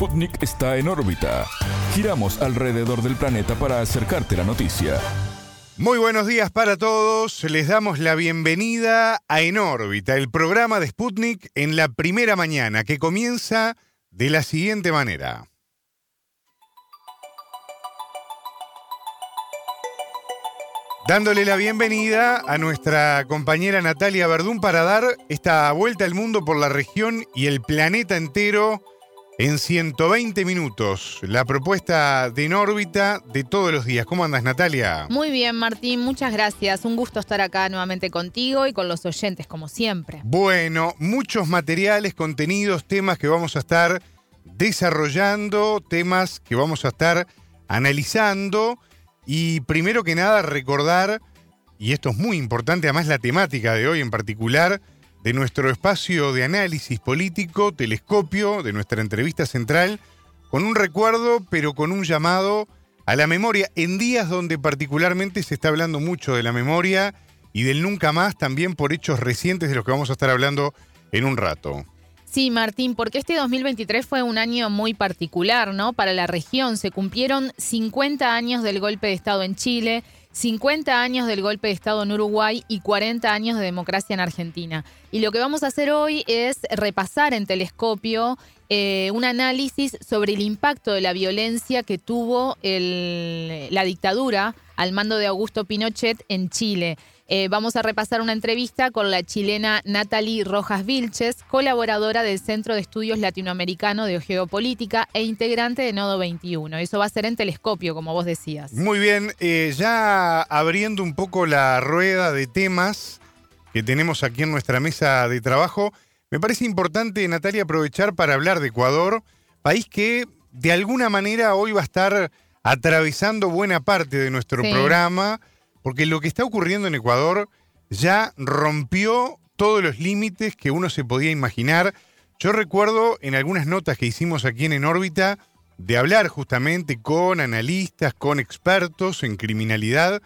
Sputnik está en órbita. Giramos alrededor del planeta para acercarte la noticia. Muy buenos días para todos. Les damos la bienvenida a En órbita, el programa de Sputnik en la primera mañana que comienza de la siguiente manera. Dándole la bienvenida a nuestra compañera Natalia Verdún para dar esta vuelta al mundo por la región y el planeta entero en 120 minutos. La propuesta de En órbita de todos los días. ¿Cómo andas, Natalia? Muy bien, Martín, muchas gracias. Un gusto estar acá nuevamente contigo y con los oyentes, como siempre. Bueno, muchos materiales, contenidos, temas que vamos a estar desarrollando, temas que vamos a estar analizando. Y primero que nada, recordar, y esto es muy importante, además la temática de hoy en particular, de nuestro espacio de análisis político, telescopio, de nuestra entrevista central, con un recuerdo, pero con un llamado a la memoria, en días donde particularmente se está hablando mucho de la memoria y del nunca más, también por hechos recientes de los que vamos a estar hablando en un rato. Sí, Martín, porque este 2023 fue un año muy particular, ¿no? Para la región se cumplieron 50 años del golpe de Estado en Chile, 50 años del golpe de Estado en Uruguay y 40 años de democracia en Argentina. Y lo que vamos a hacer hoy es repasar en telescopio eh, un análisis sobre el impacto de la violencia que tuvo la dictadura al mando de Augusto Pinochet en Chile. Eh, vamos a repasar una entrevista con la chilena Natalie Rojas Vilches, colaboradora del Centro de Estudios Latinoamericano de Geopolítica e integrante de Nodo 21. Eso va a ser en telescopio, como vos decías. Muy bien, eh, ya abriendo un poco la rueda de temas que tenemos aquí en nuestra mesa de trabajo, me parece importante, Natalia, aprovechar para hablar de Ecuador, país que de alguna manera hoy va a estar atravesando buena parte de nuestro programa porque lo que está ocurriendo en Ecuador ya rompió todos los límites que uno se podía imaginar. Yo recuerdo en algunas notas que hicimos aquí en En órbita de hablar justamente con analistas, con expertos en criminalidad,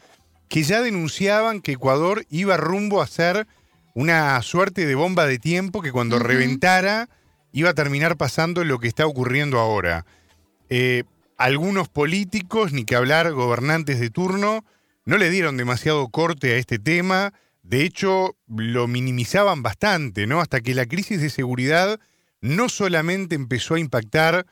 que ya denunciaban que Ecuador iba rumbo a ser una suerte de bomba de tiempo que cuando reventara iba a terminar pasando lo que está ocurriendo ahora. Eh, algunos políticos, ni que hablar gobernantes de turno, no le dieron demasiado corte a este tema, de hecho lo minimizaban bastante, ¿no? Hasta que la crisis de seguridad no solamente empezó a impactar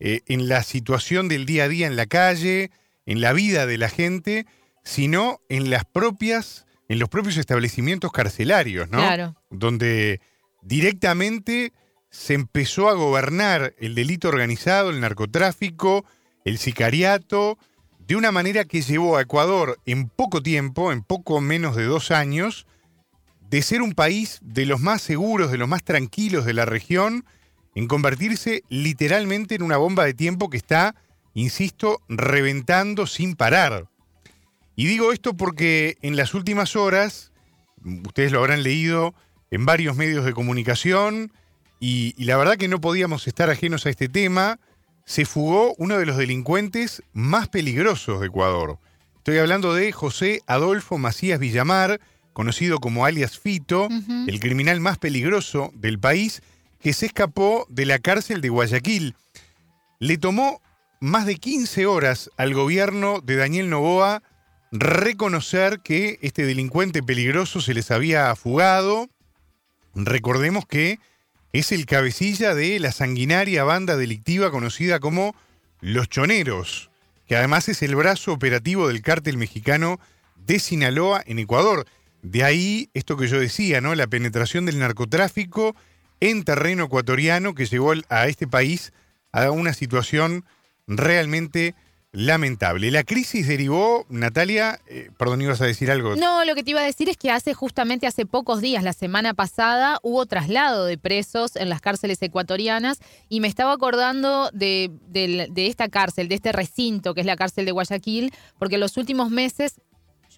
eh, en la situación del día a día en la calle, en la vida de la gente, sino en las propias, en los propios establecimientos carcelarios, ¿no? Claro. Donde directamente se empezó a gobernar el delito organizado, el narcotráfico, el sicariato, de una manera que llevó a Ecuador en poco tiempo, en poco menos de dos años, de ser un país de los más seguros, de los más tranquilos de la región, en convertirse literalmente en una bomba de tiempo que está, insisto, reventando sin parar. Y digo esto porque en las últimas horas, ustedes lo habrán leído en varios medios de comunicación, y, la verdad que no podíamos estar ajenos a este tema, se fugó uno de los delincuentes más peligrosos de Ecuador. Estoy hablando de José Adolfo Macías Villamar, conocido como alias Fito, el criminal más peligroso del país, que se escapó de la cárcel de Guayaquil. Le tomó más de 15 horas al gobierno de Daniel Novoa reconocer que este delincuente peligroso se les había fugado. Recordemos que es el cabecilla de la sanguinaria banda delictiva conocida como Los Choneros, que además es el brazo operativo del cártel mexicano de Sinaloa en Ecuador. De ahí esto que yo decía, ¿no? La penetración del narcotráfico en terreno ecuatoriano que llevó a este país a una situación realmente lamentable. La crisis derivó, Natalia, eh, perdón, ibas a decir algo. No, lo que te iba a decir es que hace justamente hace pocos días, la semana pasada, hubo traslado de presos en las cárceles ecuatorianas y me estaba acordando de, de esta cárcel, de este recinto que es la cárcel de Guayaquil, porque en los últimos meses,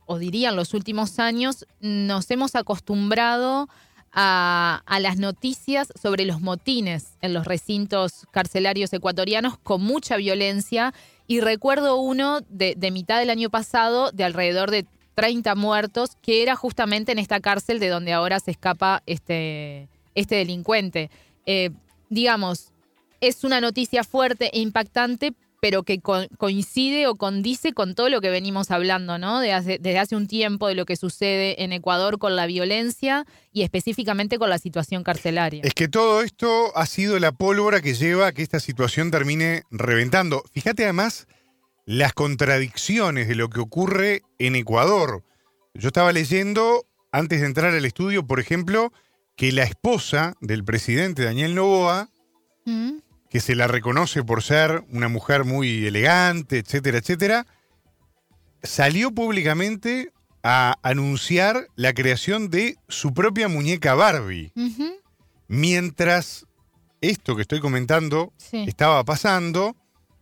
o dirían los últimos años, nos hemos acostumbrado a, a, las noticias sobre los motines en los recintos carcelarios ecuatorianos con mucha violencia y recuerdo uno de, mitad del año pasado de alrededor de 30 muertos, que era justamente en esta cárcel de donde ahora se escapa este, este delincuente. Eh, digamos, es una noticia fuerte e impactante, pero que co- coincide o condice con todo lo que venimos hablando, ¿no? De hace- desde hace un tiempo de lo que sucede en Ecuador con la violencia y específicamente con la situación carcelaria. Es que todo esto ha sido la pólvora que lleva a que esta situación termine reventando. Fíjate además las contradicciones de lo que ocurre en Ecuador. Yo estaba leyendo, antes de entrar al estudio, por ejemplo, que la esposa del presidente Daniel Novoa, ¿Mm? Que se la reconoce por ser una mujer muy elegante, etcétera, etcétera, salió públicamente a anunciar la creación de su propia muñeca Barbie. Mientras esto que estoy comentando Sí. estaba pasando,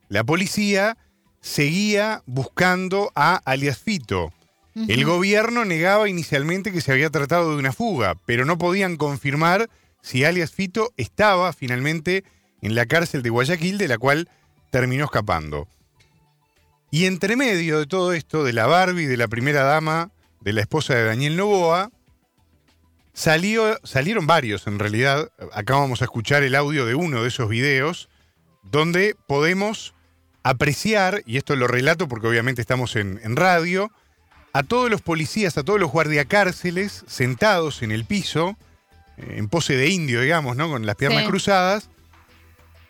la policía seguía buscando a alias Fito. El gobierno negaba inicialmente que se había tratado de una fuga, pero no podían confirmar si alias Fito estaba finalmente en la cárcel de Guayaquil, de la cual terminó escapando. Y entre medio de todo esto, de la Barbie, de la primera dama, de la esposa de Daniel Novoa, salió, salieron varios en realidad. Acá vamos a escuchar el audio de uno de esos videos, donde podemos apreciar, y esto lo relato porque obviamente estamos en, en radio, a todos los policías, a todos los guardiacárceles sentados en el piso, en pose de indio, digamos, ¿no? Con las piernas Sí. cruzadas.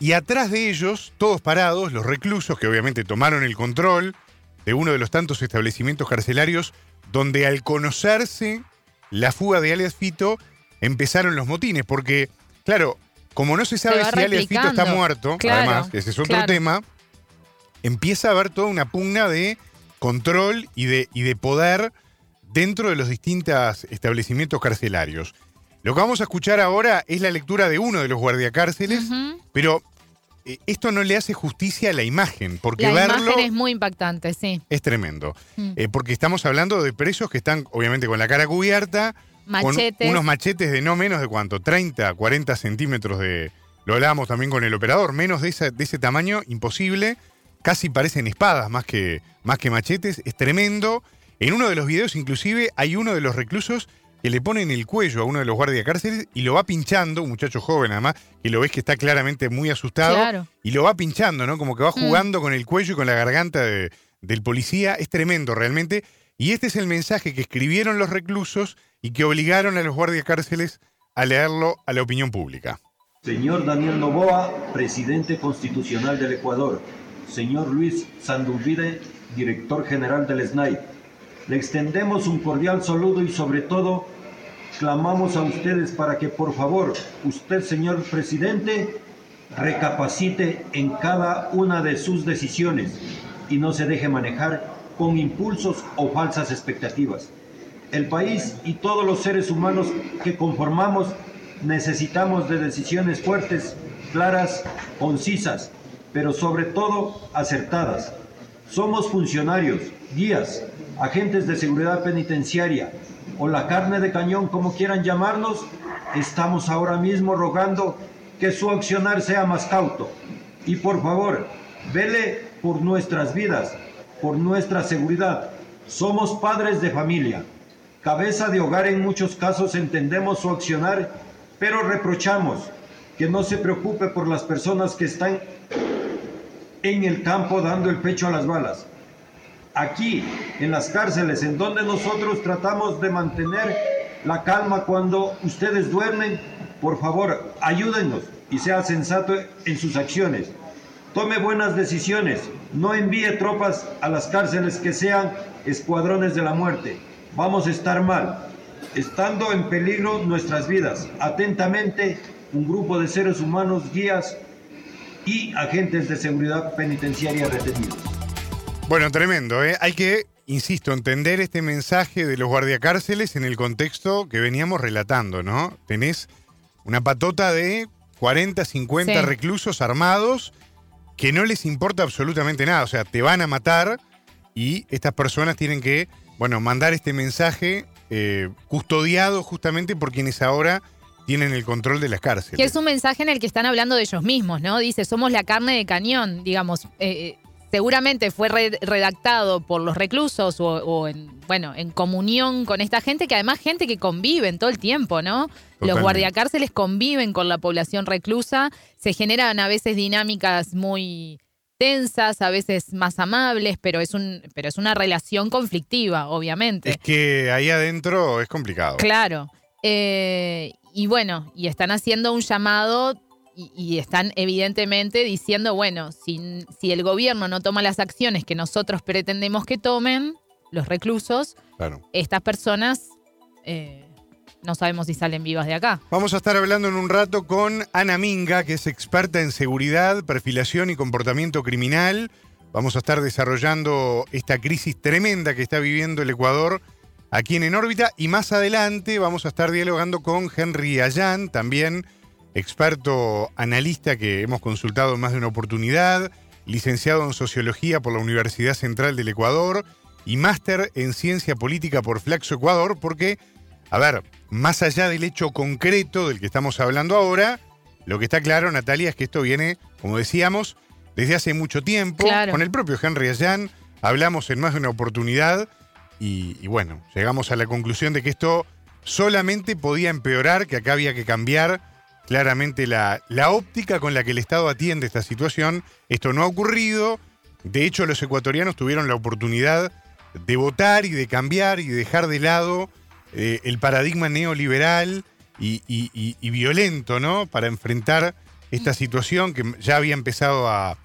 Y atrás de ellos, todos parados, los reclusos que obviamente tomaron el control de uno de los tantos establecimientos carcelarios donde al conocerse la fuga de alias Fito empezaron los motines, porque, claro, como no se sabe si alias Fito está muerto, Claro, además, ese es otro claro. tema, empieza a haber toda una pugna de control y de, y de poder dentro de los distintos establecimientos carcelarios. Lo que vamos a escuchar ahora es la lectura de uno de los guardiacárceles, pero eh, esto no le hace justicia a la imagen, porque La verlo imagen es muy impactante, sí. es tremendo. Mm. Eh, porque estamos hablando de presos que están, obviamente, con la cara cubierta, con Machetes. unos machetes de no menos de cuánto, 30, 40 centímetros de. Lo hablábamos también con el operador, menos de, esa- de ese tamaño, imposible. Casi parecen espadas más que, más que machetes, es tremendo. En uno de los videos, inclusive, hay uno de los reclusos que le pone en el cuello a uno de los guardiacárceles y lo va pinchando, un muchacho joven además, que lo ves que está claramente muy asustado, Claro. y lo va pinchando, ¿no? Como que va Mm. jugando con el cuello y con la garganta de- del policía. Es tremendo realmente. Y este es el mensaje que escribieron los reclusos y que obligaron a los guardiacárceles a leerlo a la opinión pública. Señor Daniel Novoa, presidente constitucional del Ecuador. Señor Luis Sandulvide, director general del SNAI. Le extendemos un cordial saludo y sobre todo clamamos a ustedes para que por favor usted, señor presidente, recapacite en cada una de sus decisiones y no se deje manejar con impulsos o falsas expectativas. El país y todos los seres humanos que conformamos necesitamos de decisiones fuertes, claras, concisas, pero sobre todo acertadas. Somos funcionarios, guías, agentes de seguridad penitenciaria o la carne de cañón, como quieran llamarnos, estamos ahora mismo rogando que su accionar sea más cauto. Y por favor, vele por nuestras vidas, por nuestra seguridad. Somos padres de familia, cabeza de hogar en muchos casos entendemos su accionar, pero reprochamos que no se preocupe por las personas que están en el campo dando el pecho a las balas. Aquí, en las cárceles, en donde nosotros tratamos de mantener la calma cuando ustedes duermen, por favor, ayúdennos y sea sensato en sus acciones. Tome buenas decisiones, no envíe tropas a las cárceles que sean escuadrones de la muerte. Vamos a estar mal, estando en peligro nuestras vidas. Atentamente, un grupo de seres humanos, guías y agentes de seguridad penitenciaria retenidos. Bueno, tremendo, ¿eh? Hay que, insisto, entender este mensaje de los guardiacárceles en el contexto que veníamos relatando, ¿no? Tenés una patota de 40, 50 Sí. reclusos armados que no les importa absolutamente nada. O sea, te van a matar y estas personas tienen que, bueno, mandar este mensaje eh, custodiado justamente por quienes ahora tienen el control de las cárceles. Que es un mensaje en el que están hablando de ellos mismos, ¿no? Dice, somos la carne de cañón, digamos. eh, eh, seguramente fue redactado por los reclusos o, en, bueno, en comunión con esta gente, que además gente que convive todo el tiempo, ¿no? Los guardiacárceles conviven con la población reclusa, se generan a veces dinámicas muy tensas, a veces más amables, pero es un, pero es una relación conflictiva, obviamente. Es que ahí adentro es complicado. Claro. Eh, y bueno, y están haciendo un llamado y, están evidentemente diciendo, bueno, si, si, el gobierno no toma las acciones que nosotros pretendemos que tomen, los reclusos, estas personas eh, no sabemos si salen vivas de acá. Vamos a estar hablando en un rato con Ana Minga, que es experta en seguridad, perfilación y comportamiento criminal. Vamos a estar desarrollando esta crisis tremenda que está viviendo el Ecuador aquí en En órbita y más adelante vamos a estar dialogando con Henry Ayán, también experto analista que hemos consultado en más de una oportunidad, licenciado en Sociología por la Universidad Central del Ecuador y máster en Ciencia Política por Flaxo Ecuador, porque, a ver, más allá del hecho concreto del que estamos hablando ahora, lo que está claro, Natalia, es que esto viene, como decíamos, desde hace mucho tiempo. Con el propio Henry Allan hablamos en más de una oportunidad y, y bueno, llegamos a la conclusión de que esto solamente podía empeorar, que acá había que cambiar claramente la, la óptica con la que el Estado atiende esta situación. Esto no ha ocurrido. De hecho, los ecuatorianos tuvieron la oportunidad de votar y de cambiar y de dejar de lado eh, el paradigma neoliberal y, violento, ¿no? Para enfrentar esta situación que ya había empezado a,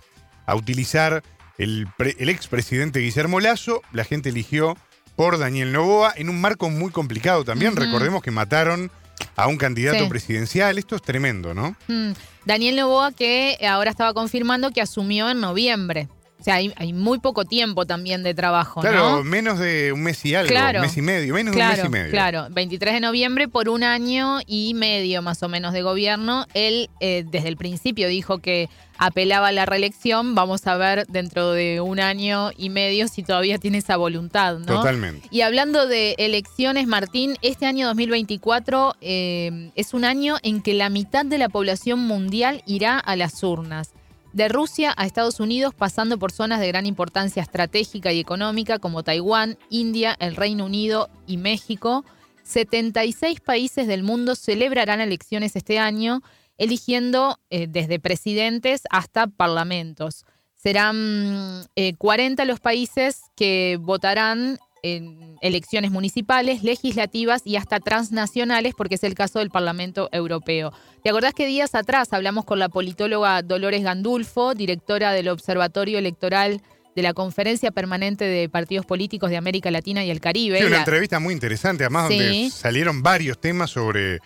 utilizar el, el expresidente Guillermo Lazo. La gente eligió por Daniel Novoa en un marco muy complicado también. Recordemos que mataron a un candidato presidencial. Esto es tremendo, ¿no? Mm. Daniel Novoa que ahora estaba confirmando que asumió en noviembre. O sea, hay, muy poco tiempo también de trabajo, claro, menos de un mes y algo, un mes y medio, menos de un mes y medio. Claro, 23 de noviembre por un año y medio más o menos de gobierno. Él eh, desde el principio dijo que apelaba a la reelección. Vamos a ver dentro de un año y medio si todavía tiene esa voluntad, ¿no? Totalmente. Y hablando de elecciones, Martín, este año 2024 eh, es un año en que la mitad de la población mundial irá a las urnas de Rusia a Estados Unidos, pasando por zonas de gran importancia estratégica y económica como Taiwán, India, el Reino Unido y México. 76 países del mundo celebrarán elecciones este año, eligiendo eh, desde presidentes hasta parlamentos. Serán 40 eh, los países que votarán en elecciones municipales, legislativas y hasta transnacionales, porque es el caso del Parlamento Europeo. ¿Te acordás que días atrás hablamos con la politóloga Dolores Gandulfo, directora del Observatorio Electoral de la Conferencia Permanente de Partidos Políticos de América Latina y el Caribe? Sí, una entrevista muy interesante, además donde salieron varios temas sobre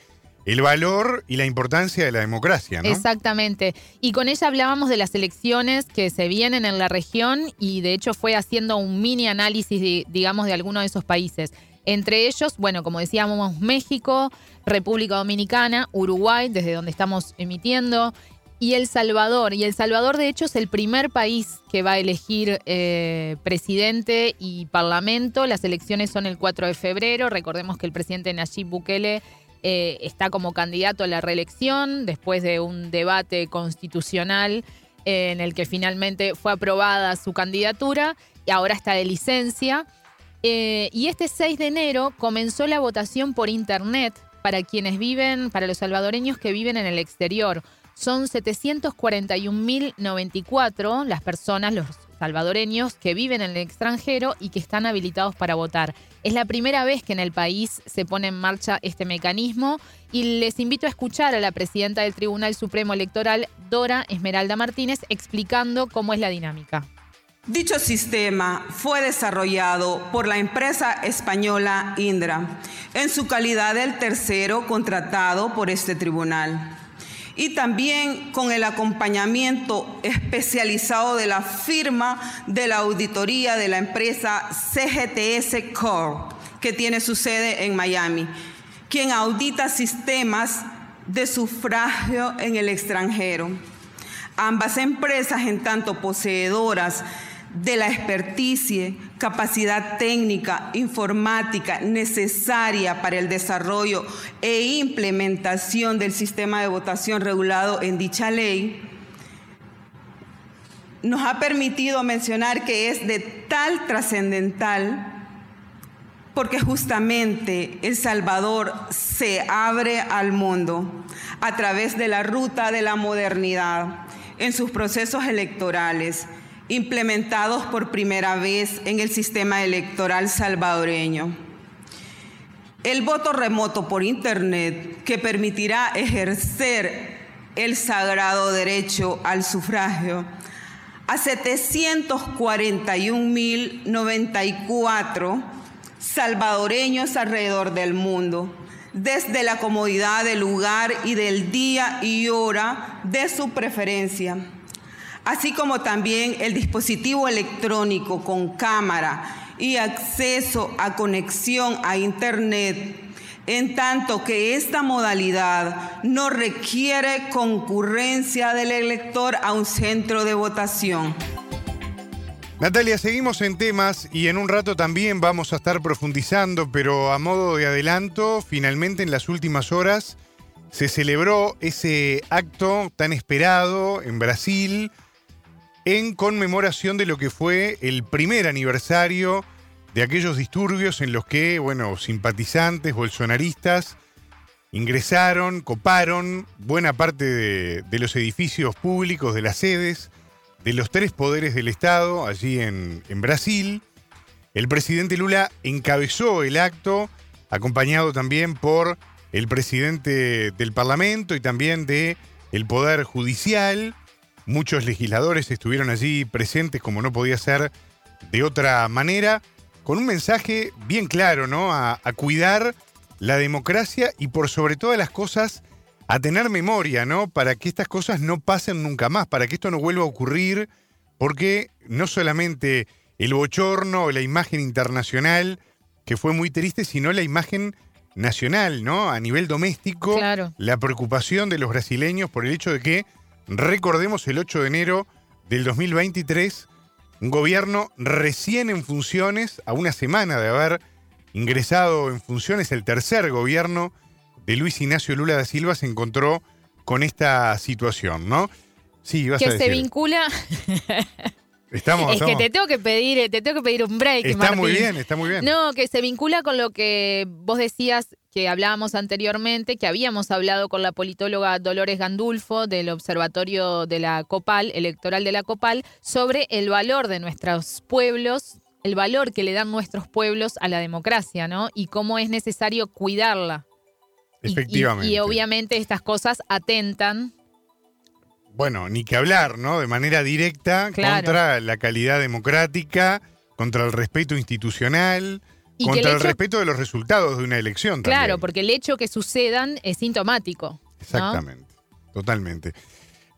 el valor y la importancia de la democracia, ¿no? Exactamente. Y con ella hablábamos de las elecciones que se vienen en la región y de hecho fue haciendo un mini análisis, digamos, de algunos de esos países. Entre ellos, bueno, como decíamos, México, República Dominicana, Uruguay, desde donde estamos emitiendo, y El Salvador. Y El Salvador, de hecho, es el primer país que va a elegir eh, presidente y parlamento. Las elecciones son el 4 de febrero. Recordemos que el presidente Nayib Bukele eh, está como candidato a la reelección después de un debate constitucional eh, en el que finalmente fue aprobada su candidatura y ahora está de licencia. Eh, y este 6 de enero comenzó la votación por internet para quienes viven, para los salvadoreños que viven en el exterior. Son 741.094 las personas, los salvadoreños que viven en el extranjero y que están habilitados para votar. Es la primera vez que en el país se pone en marcha este mecanismo y les invito a escuchar a la presidenta del Tribunal Supremo Electoral, Dora Esmeralda Martínez, explicando cómo es la dinámica. Dicho sistema fue desarrollado por la empresa española Indra en su calidad del tercero contratado por este tribunal y también con el acompañamiento especializado de la firma de la auditoría de la empresa CGTS Corp, que tiene su sede en Miami, quien audita sistemas de sufragio en el extranjero. Ambas empresas, en tanto poseedoras de la experticia, capacidad técnica, informática necesaria para el desarrollo e implementación del sistema de votación regulado en dicha ley, nos ha permitido mencionar que es de tal trascendental porque justamente El Salvador se abre al mundo a través de la ruta de la modernidad en sus procesos electorales, implementados por primera vez en el sistema electoral salvadoreño. El voto remoto por Internet, que permitirá ejercer el sagrado derecho al sufragio a 741.094 salvadoreños alrededor del mundo, desde la comodidad del lugar y del día y hora de su preferencia, así como también el dispositivo electrónico con cámara y acceso a conexión a Internet en tanto que esta modalidad no requiere concurrencia del elector a un centro de votación. Natalia, seguimos en temas y en un rato también vamos a estar profundizando, pero a modo de adelanto, finalmente en las últimas horas se celebró ese acto tan esperado en Brasil en conmemoración de lo que fue el primer aniversario de aquellos disturbios en los que, bueno, simpatizantes bolsonaristas ingresaron, coparon buena parte de, los edificios públicos, de las sedes, de los tres poderes del Estado allí en, Brasil. El presidente Lula encabezó el acto, acompañado también por el presidente del Parlamento y también de el Poder Judicial. Muchos legisladores estuvieron allí presentes como no podía ser de otra manera con un mensaje bien claro, ¿no? A, cuidar la democracia y por sobre todas las cosas a tener memoria, ¿no? Para que estas cosas no pasen nunca más, para que esto no vuelva a ocurrir, porque no solamente el bochorno o la imagen internacional, que fue muy triste, sino la imagen nacional, ¿no? A nivel doméstico, la preocupación de los brasileños por el hecho de que, recordemos, el 8 de enero del 2023 un gobierno recién en funciones, a una semana de haber ingresado en funciones, el tercer gobierno de Luis Ignacio Lula da Silva se encontró con esta situación, ¿no? Sí, vas que a decir. se vincula. Estamos, es que te tengo que pedir, eh, te tengo que pedir un break. Está muy bien, está muy bien. No, que se vincula con lo que vos decías que hablábamos anteriormente, que habíamos hablado con la politóloga Dolores Gandulfo del Observatorio de la COPAL, electoral de la COPAL, sobre el valor de nuestros pueblos, el valor que le dan nuestros pueblos a la democracia, ¿no? Y cómo es necesario cuidarla. Efectivamente. y obviamente estas cosas atentan bueno, ni que hablar, ¿no? De manera directa contra la calidad democrática, contra el respeto institucional, contra el, respeto de los resultados de una elección. Claro, porque el hecho que sucedan es sintomático. Exactamente, totalmente.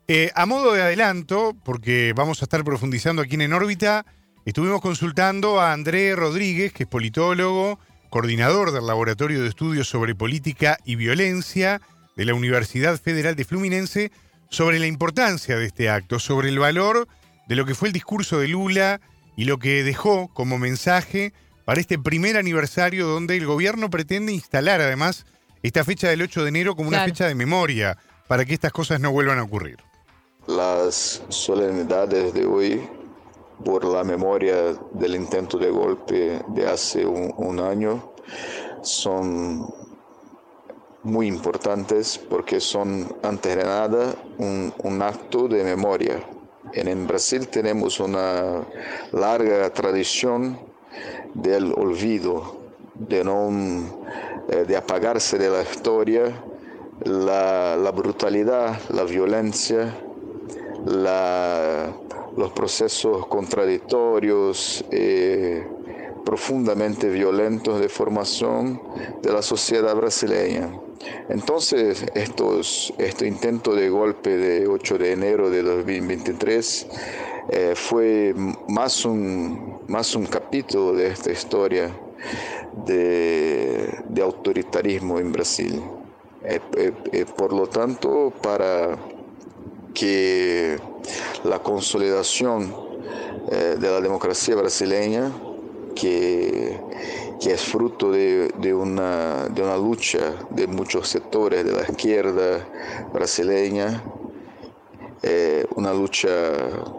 Eh, a modo de adelanto, porque vamos a estar profundizando aquí en órbita, estuvimos consultando a André Rodríguez, que es politólogo, coordinador del Laboratorio de Estudios sobre Política y Violencia de la Universidad Federal de Fluminense, sobre la importancia de este acto, sobre el valor de lo que fue el discurso de Lula y lo que dejó como mensaje para este primer aniversario donde el gobierno pretende instalar además esta fecha del 8 de enero como una fecha de memoria para que estas cosas no vuelvan a ocurrir. Las solemnidades de hoy por la memoria del intento de golpe de hace un, un año son muy importantes porque son, antes de nada, un, un acto de memoria. En, en, Brasil tenemos una larga tradición del olvido, de, no, eh, de apagarse de la historia, la, la brutalidad, la violencia, la, los procesos contradictorios. Eh, profundamente violentos de formación de la sociedad brasileña. Entonces, estos, este intento de golpe de 8 de enero de 2023 eh, fue más un, más un capítulo de esta historia de, de autoritarismo en Brasil. Eh, eh, por lo tanto, para que la consolidación de la democracia brasileña que, es fruto de, de, una, de una lucha de muchos sectores de la izquierda brasileña eh, una lucha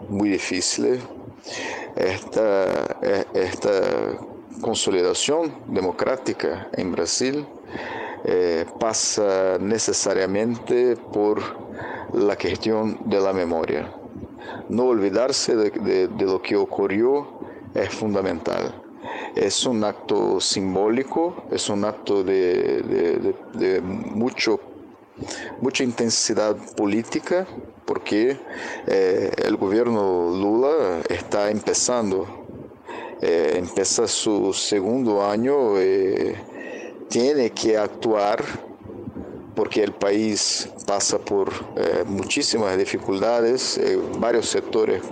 muy difícil. Esta, esta consolidación democrática en Brasil eh, pasa necesariamente por la cuestión de la memoria. No olvidarse de, lo que ocurrió es fundamental. Es un acto simbólico, es un acto de, mucho mucha intensidad política porque eh, el gobierno Lula está empezando, eh, empieza su segundo año, eh, tiene que actuar porque el país pasa por muchísimas dificultades, varios sectores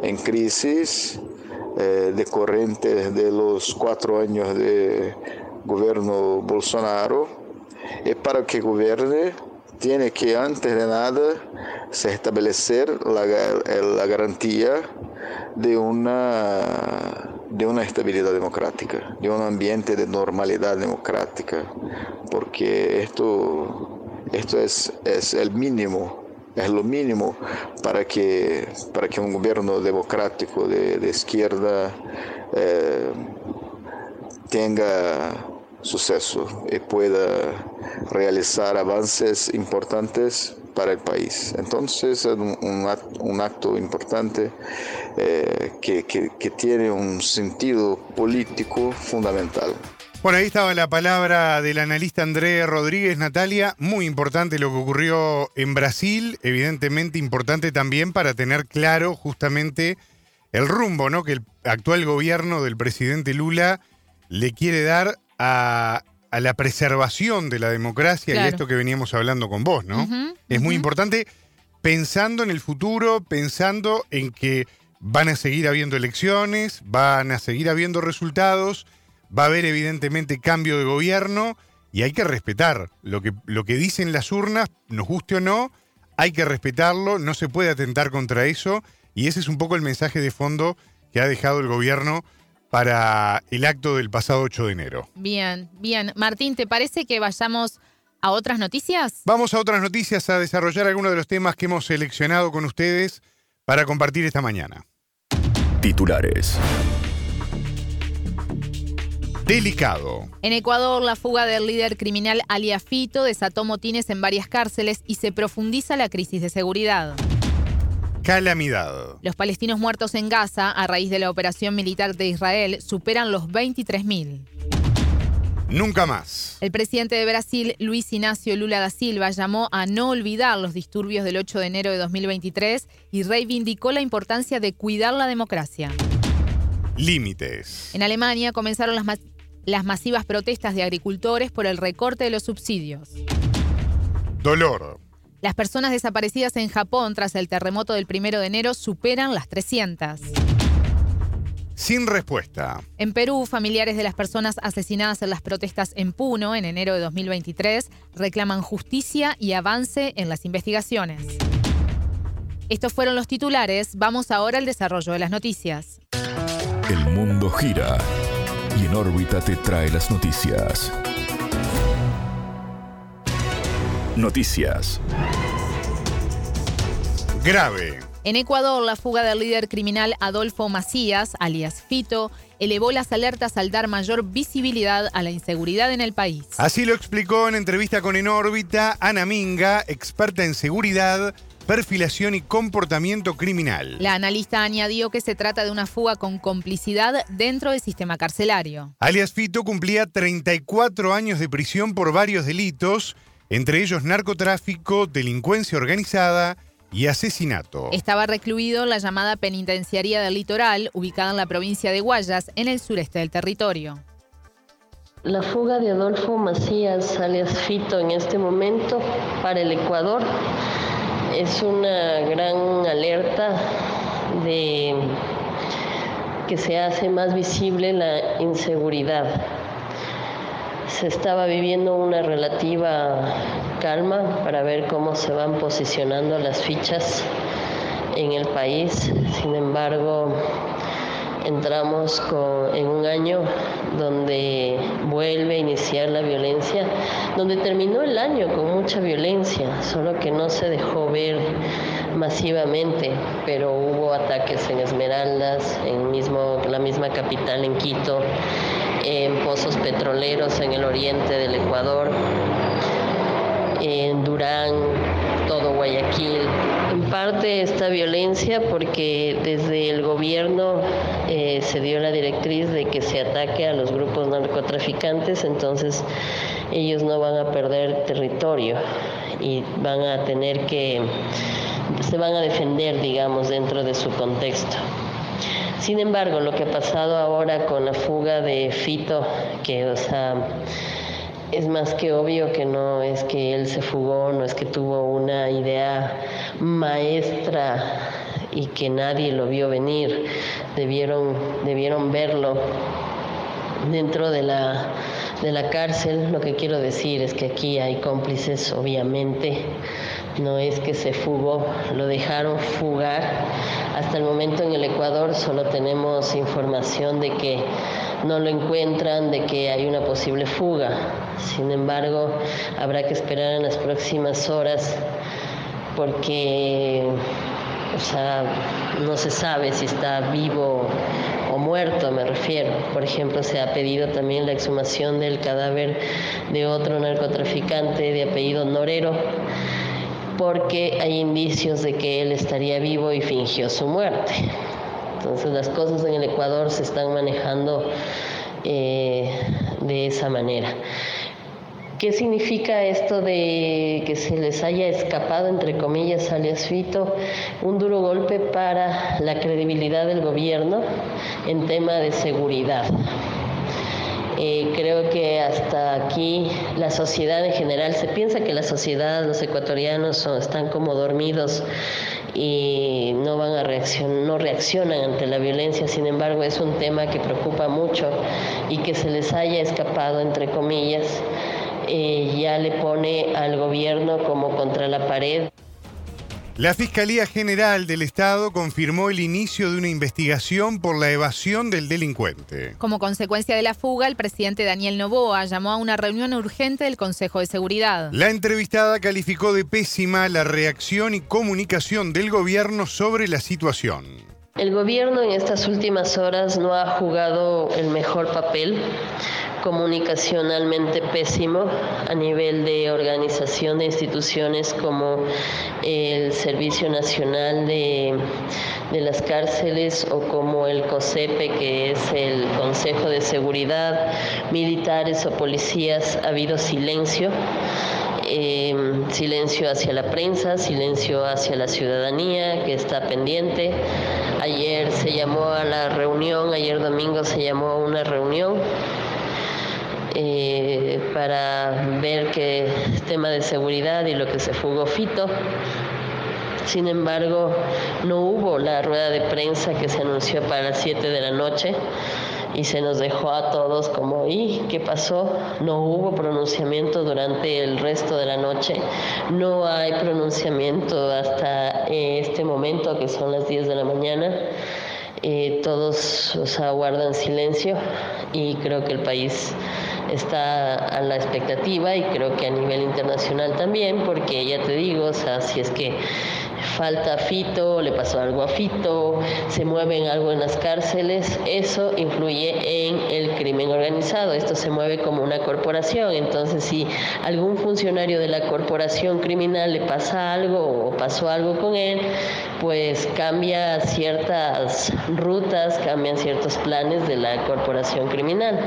en crisis, decorrentes de los cuatro años de gobierno Bolsonaro, y para que gobierne tiene que antes de nada se establecer la, la garantía de una, de una estabilidad democrática, de un ambiente de normalidad democrática, porque esto, esto es, es el mínimo es lo mínimo para que, para que un gobierno democrático de, izquierda eh, tenga suceso y pueda realizar avances importantes para el país. Entonces es un, acto importante eh, que, que tiene un sentido político fundamental. Bueno, ahí estaba la palabra del analista André Rodríguez, Natalia. Muy importante lo que ocurrió en Brasil, evidentemente importante también para tener claro justamente el rumbo ¿no? que el actual gobierno del presidente Lula le quiere dar a, la preservación de la democracia y esto que veníamos hablando con vos, ¿no? es muy importante pensando en el futuro, pensando en que van a seguir habiendo elecciones, van a seguir habiendo resultados, va a haber evidentemente cambio de gobierno y hay que respetar lo que, lo que dicen las urnas, nos guste o no, hay que respetarlo, no se puede atentar contra eso y ese es un poco el mensaje de fondo que ha dejado el gobierno para el acto del pasado 8 de enero. Bien, bien. Martín, ¿te parece que vayamos a otras noticias? Vamos a otras noticias a desarrollar algunos de los temas que hemos seleccionado con ustedes para compartir esta mañana. Titulares. Delicado. En Ecuador, la fuga del líder criminal alias Fito desató motines en varias cárceles y se profundiza la crisis de seguridad. Calamidad. Los palestinos muertos en Gaza a raíz de la operación militar de Israel superan los 23.000. Nunca más. El presidente de Brasil, Luis Ignacio Lula da Silva, llamó a no olvidar los disturbios del 8 de enero de 2023 y reivindicó la importancia de cuidar la democracia. Límites. En Alemania comenzaron las, las masivas protestas de agricultores por el recorte de los subsidios. Dolor. Las personas desaparecidas en Japón tras el terremoto del 1 de enero superan las 300. Sin respuesta. En Perú, familiares de las personas asesinadas en las protestas en Puno en enero de 2023 reclaman justicia y avance en las investigaciones. Estos fueron los titulares. Vamos ahora al desarrollo de las noticias. El mundo gira y en órbita te trae las noticias. Noticias. Grave. En Ecuador, la fuga del líder criminal Adolfo Macías, alias Fito, elevó las alertas al dar mayor visibilidad a la inseguridad en el país. Así lo explicó en entrevista con En órbita Ana Minga, experta en seguridad, perfilación y comportamiento criminal. La analista añadió que se trata de una fuga con complicidad dentro del sistema carcelario. Alias Fito cumplía 34 años de prisión por varios delitos entre ellos narcotráfico, delincuencia organizada y asesinato. Estaba recluido en la llamada Penitenciaría del Litoral, ubicada en la provincia de Guayas, en el sureste del territorio. La fuga de Adolfo Macías, alias Fito, en este momento para el Ecuador es una gran alerta de que se hace más visible la inseguridad se estaba viviendo una relativa calma para ver cómo se van posicionando las fichas en el país. Sin embargo, entramos en un año donde vuelve a iniciar la violencia, donde terminó el año con mucha violencia, solo que no se dejó ver masivamente, pero hubo ataques en Esmeraldas, en la misma capital, en Quito, en pozos petroleros en el oriente del Ecuador, en Durán, todo Guayaquil. En parte esta violencia porque desde el gobierno eh, se dio la directriz de que se ataque a los grupos narcotraficantes, entonces ellos no van a perder territorio y van a tener que, se van a defender, digamos, dentro de su contexto. Sin embargo, lo que ha pasado ahora con la fuga de Fito, que, o sea, es más que obvio que no es que él se fugó, no es que tuvo una idea maestra y que nadie lo vio venir, debieron, debieron verlo dentro de la, de la cárcel. Lo que quiero decir es que aquí hay cómplices, obviamente, no es que se fugó, lo dejaron fugar. Hasta el momento en el Ecuador solo tenemos información de que no lo encuentran, de que hay una posible fuga. Sin embargo, habrá que esperar en las próximas horas porque o sea, no se sabe si está vivo o muerto, me refiero. Por ejemplo, se ha pedido también la exhumación del cadáver de otro narcotraficante de apellido Norero, porque hay indicios de que él estaría vivo y fingió su muerte. Entonces las cosas en el Ecuador se están manejando eh, de esa manera. ¿Qué significa esto de que se les haya escapado, entre comillas, alias Fito? Un duro golpe para la credibilidad del gobierno en tema de seguridad. Eh, creo que hasta aquí la sociedad en general, se piensa que la sociedad, los ecuatorianos están como dormidos y no van a reaccionar, no reaccionan ante la violencia, sin embargo es un tema que preocupa mucho y que se les haya escapado, entre comillas, eh, ya le pone al gobierno como contra la pared. La Fiscalía General del Estado confirmó el inicio de una investigación por la evasión del delincuente. Como consecuencia de la fuga, el presidente Daniel Novoa llamó a una reunión urgente del Consejo de Seguridad. La entrevistada calificó de pésima la reacción y comunicación del gobierno sobre la situación. El gobierno en estas últimas horas no ha jugado el mejor papel comunicacionalmente pésimo a nivel de organización de instituciones como el Servicio Nacional de, las Cárceles o como el COSEPE, que es el Consejo de Seguridad, militares o policías, ha habido silencio. Eh, silencio hacia la prensa, silencio hacia la ciudadanía que está pendiente. Ayer se llamó a la reunión, ayer domingo se llamó a una reunión eh, para ver qué tema de seguridad y lo que se fugó Fito. Sin embargo, no hubo la rueda de prensa que se anunció para las 7 de la noche y se nos dejó a todos como, ¿y qué pasó? No hubo pronunciamiento durante el resto de la noche, no hay pronunciamiento hasta este momento que son las 10 de la mañana. Eh, todos o sea, guardan silencio y creo que el país está a la expectativa y creo que a nivel internacional también, porque ya te digo, si es que falta Fito, le pasó algo a Fito, se mueven algo en las cárceles, eso influye en el crimen organizado. Esto se mueve como una corporación. Entonces, si algún funcionario de la corporación criminal le pasa algo o pasó algo con él, pues cambia ciertas rutas, cambian ciertos planes de la corporación criminal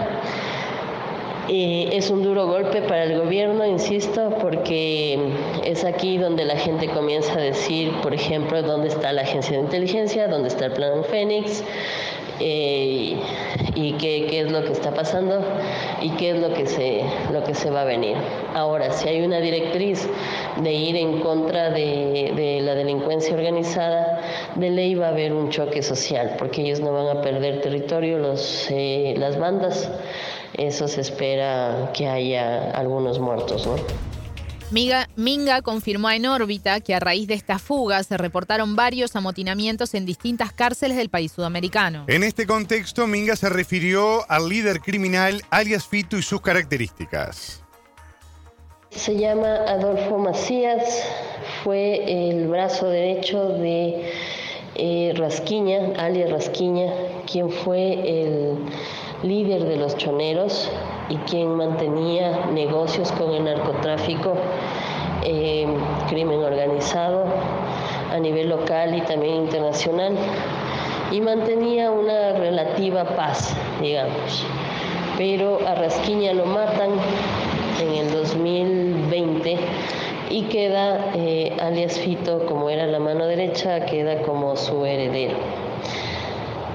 es un duro golpe para el gobierno, insisto, porque es aquí donde la gente comienza a decir, por ejemplo, dónde está la agencia de inteligencia, dónde está el plan Fénix, eh, y qué, es lo que está pasando y qué es lo que, se, lo que se va a venir. Ahora, si hay una directriz de ir en contra de, la delincuencia organizada, de ley va a haber un choque social, porque ellos no van a perder territorio, los, eh, las bandas eso se espera que haya algunos muertos, ¿no? Minga confirmó en órbita que a raíz de esta fuga se reportaron varios amotinamientos en distintas cárceles del país sudamericano. En este contexto, Minga se refirió al líder criminal alias Fito y sus características. Se llama Adolfo Macías, fue el brazo derecho de eh, Rasquiña, alias Rasquiña, quien fue el líder de los choneros y quien mantenía negocios con el narcotráfico, eh, crimen organizado a nivel local y también internacional, y mantenía una relativa paz, digamos. Pero a Rasquiña lo matan en el 2020 y queda eh, alias Fito, como era la mano derecha, queda como su heredero.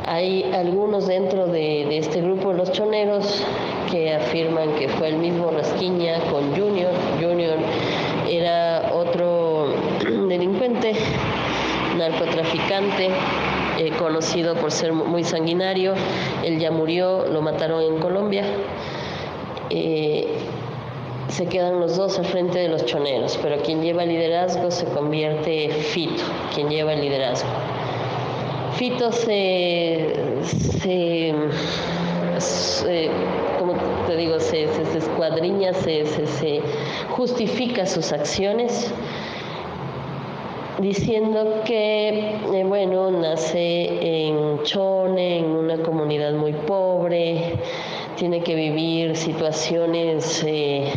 Hay algunos dentro de, este grupo, los choneros, que afirman que fue el mismo Rasquiña con Junior. Junior era otro delincuente, narcotraficante, eh, conocido por ser muy sanguinario. Él ya murió, lo mataron en Colombia. Eh, se quedan los dos al frente de los choneros, pero quien lleva liderazgo se convierte Fito, quien lleva el liderazgo. Fito se, como te digo, se, se, escuadriña, se, justifica sus acciones diciendo que, eh, bueno, nace en Chone, en una comunidad muy pobre, tiene que vivir situaciones eh,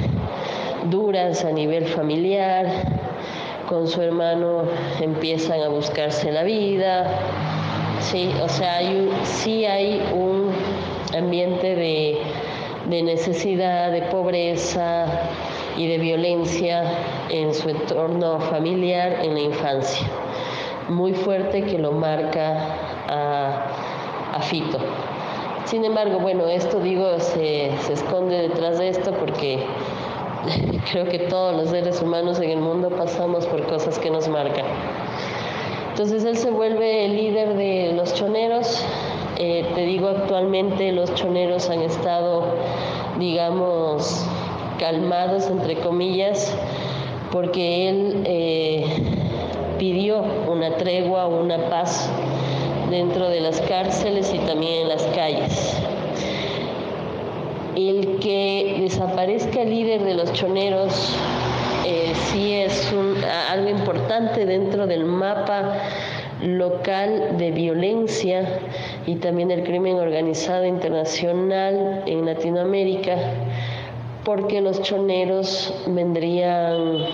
duras a nivel familiar, con su hermano empiezan a buscarse la vida, sí, o sea, hay, sí hay un ambiente de, de necesidad, de pobreza y de violencia en su entorno familiar en la infancia, muy fuerte que lo marca a, a Fito. Sin embargo, bueno, esto digo, se, se esconde detrás de esto porque creo que todos los seres humanos en el mundo pasamos por cosas que nos marcan. Entonces él se vuelve el líder de los choneros. Eh, te digo, actualmente los choneros han estado, digamos, calmados, entre comillas, porque él eh, pidió una tregua, una paz dentro de las cárceles y también en las calles. El que desaparezca el líder de los choneros sí es algo importante dentro del mapa local de violencia y también del crimen organizado internacional en Latinoamérica, porque los choneros vendrían,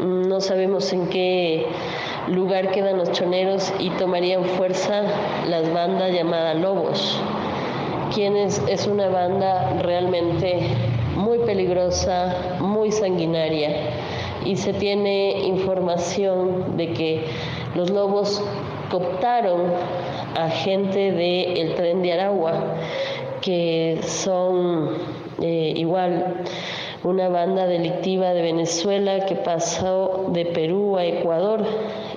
no sabemos en qué lugar quedan los choneros y tomarían fuerza las bandas llamadas Lobos, quienes es una banda realmente muy peligrosa, muy sanguinaria y se tiene información de que los lobos cooptaron a gente del tren de Aragua, que son eh, igual una banda delictiva de Venezuela que pasó de Perú a Ecuador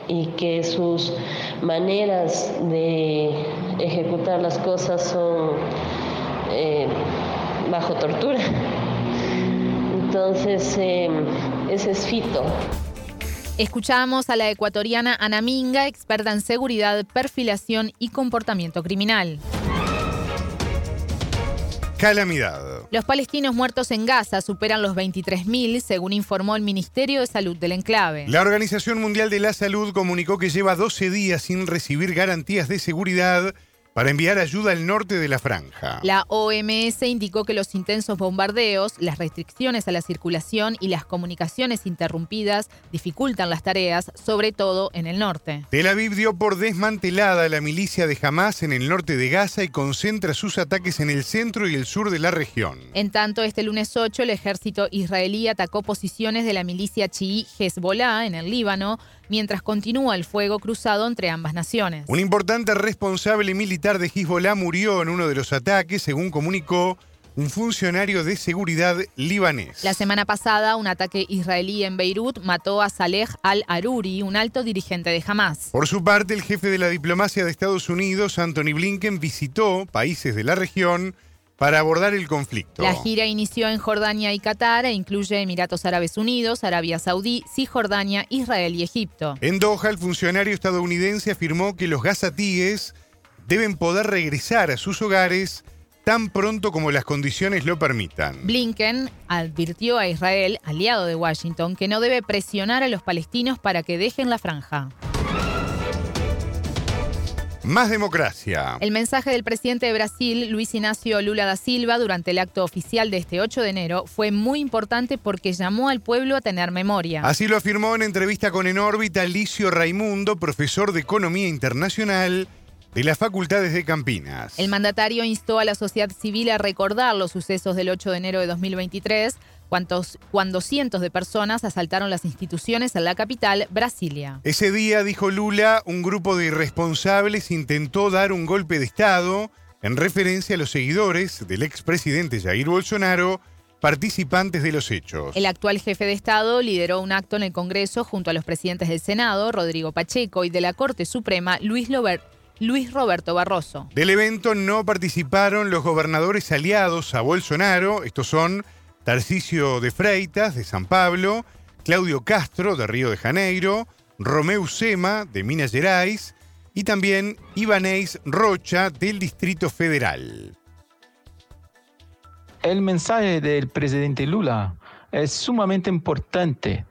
y que sus maneras de ejecutar las cosas son eh, bajo tortura. Entonces, em, ese es Fito. Escuchamos a la ecuatoriana Ana Minga, experta en seguridad, perfilación y comportamiento criminal. Calamidad. Los palestinos muertos en Gaza superan los 23.000, según informó el Ministerio de Salud del enclave. La Organización Mundial de la Salud comunicó que lleva 12 días sin recibir garantías de seguridad para enviar ayuda al norte de la franja. La OMS indicó que los intensos bombardeos, las restricciones a la circulación y las comunicaciones interrumpidas dificultan las tareas, sobre todo en el norte. Tel Aviv dio por desmantelada la milicia de Hamas en el norte de Gaza y concentra sus ataques en el centro y el sur de la región. En tanto, este lunes 8 el ejército israelí atacó posiciones de la milicia chií Hezbollah en el Líbano, mientras continúa el fuego cruzado entre ambas naciones. Un importante responsable militar de Hezbollah murió en uno de los ataques, según comunicó un funcionario de seguridad libanés. La semana pasada, un ataque israelí en Beirut mató a Saleh al-Aruri, un alto dirigente de Hamas. Por su parte, el jefe de la diplomacia de Estados Unidos, Anthony Blinken, visitó países de la región para abordar el conflicto. La gira inició en Jordania y Qatar e incluye Emiratos Árabes Unidos, Arabia Saudí, Cisjordania, Israel y Egipto. En Doha, el funcionario estadounidense afirmó que los gazatíes deben poder regresar a sus hogares tan pronto como las condiciones lo permitan. Blinken advirtió a Israel, aliado de Washington, que no debe presionar a los palestinos para que dejen la franja. Más democracia. El mensaje del presidente de Brasil, Luis Ignacio Lula da Silva, durante el acto oficial de este 8 de enero, fue muy importante porque llamó al pueblo a tener memoria. Así lo afirmó en entrevista con En órbita Licio Raimundo, profesor de Economía Internacional de las facultades de Campinas. El mandatario instó a la sociedad civil a recordar los sucesos del 8 de enero de 2023, cuando cientos de personas asaltaron las instituciones en la capital, Brasilia. Ese día, dijo Lula, un grupo de irresponsables intentó dar un golpe de Estado en referencia a los seguidores del expresidente Jair Bolsonaro, participantes de los hechos. El actual jefe de Estado lideró un acto en el Congreso junto a los presidentes del Senado, Rodrigo Pacheco, y de la Corte Suprema, Luis Luis Roberto Barroso. Del evento no participaron los gobernadores aliados a Bolsonaro, estos son Tarcisio de Freitas, de San Pablo, Claudio Castro, de Río de Janeiro, Romeu Sema, de Minas Gerais, y también Ibanez Rocha, del Distrito Federal. El mensaje del presidente Lula es sumamente importante,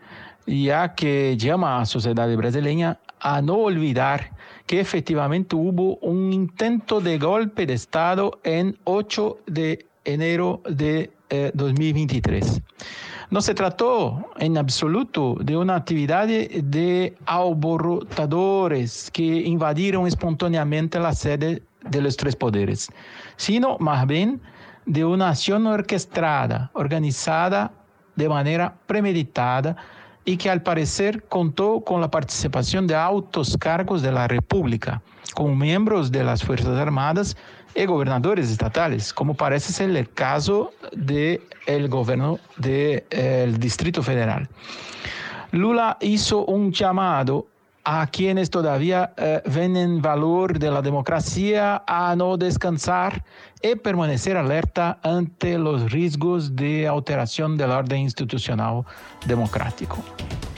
ya que llama a la sociedad brasileña a no olvidar que efectivamente hubo un intento de golpe de Estado en 8 de enero de 2023. Eh, no se trató en absoluto de una actividad de alborotadores que invadieron espontáneamente la sede de los tres poderes, sino más bien de una acción orquestada, organizada de manera premeditada y que al parecer contó con la participación de altos cargos de la República, con miembros de las Fuerzas Armadas y gobernadores estatales, como parece ser el caso del el gobierno del Distrito Federal. Lula hizo un llamado a quienes todavía eh, ven en valor de la democracia a no descansar y permanecer alerta ante los riesgos de alteración del orden institucional democrático.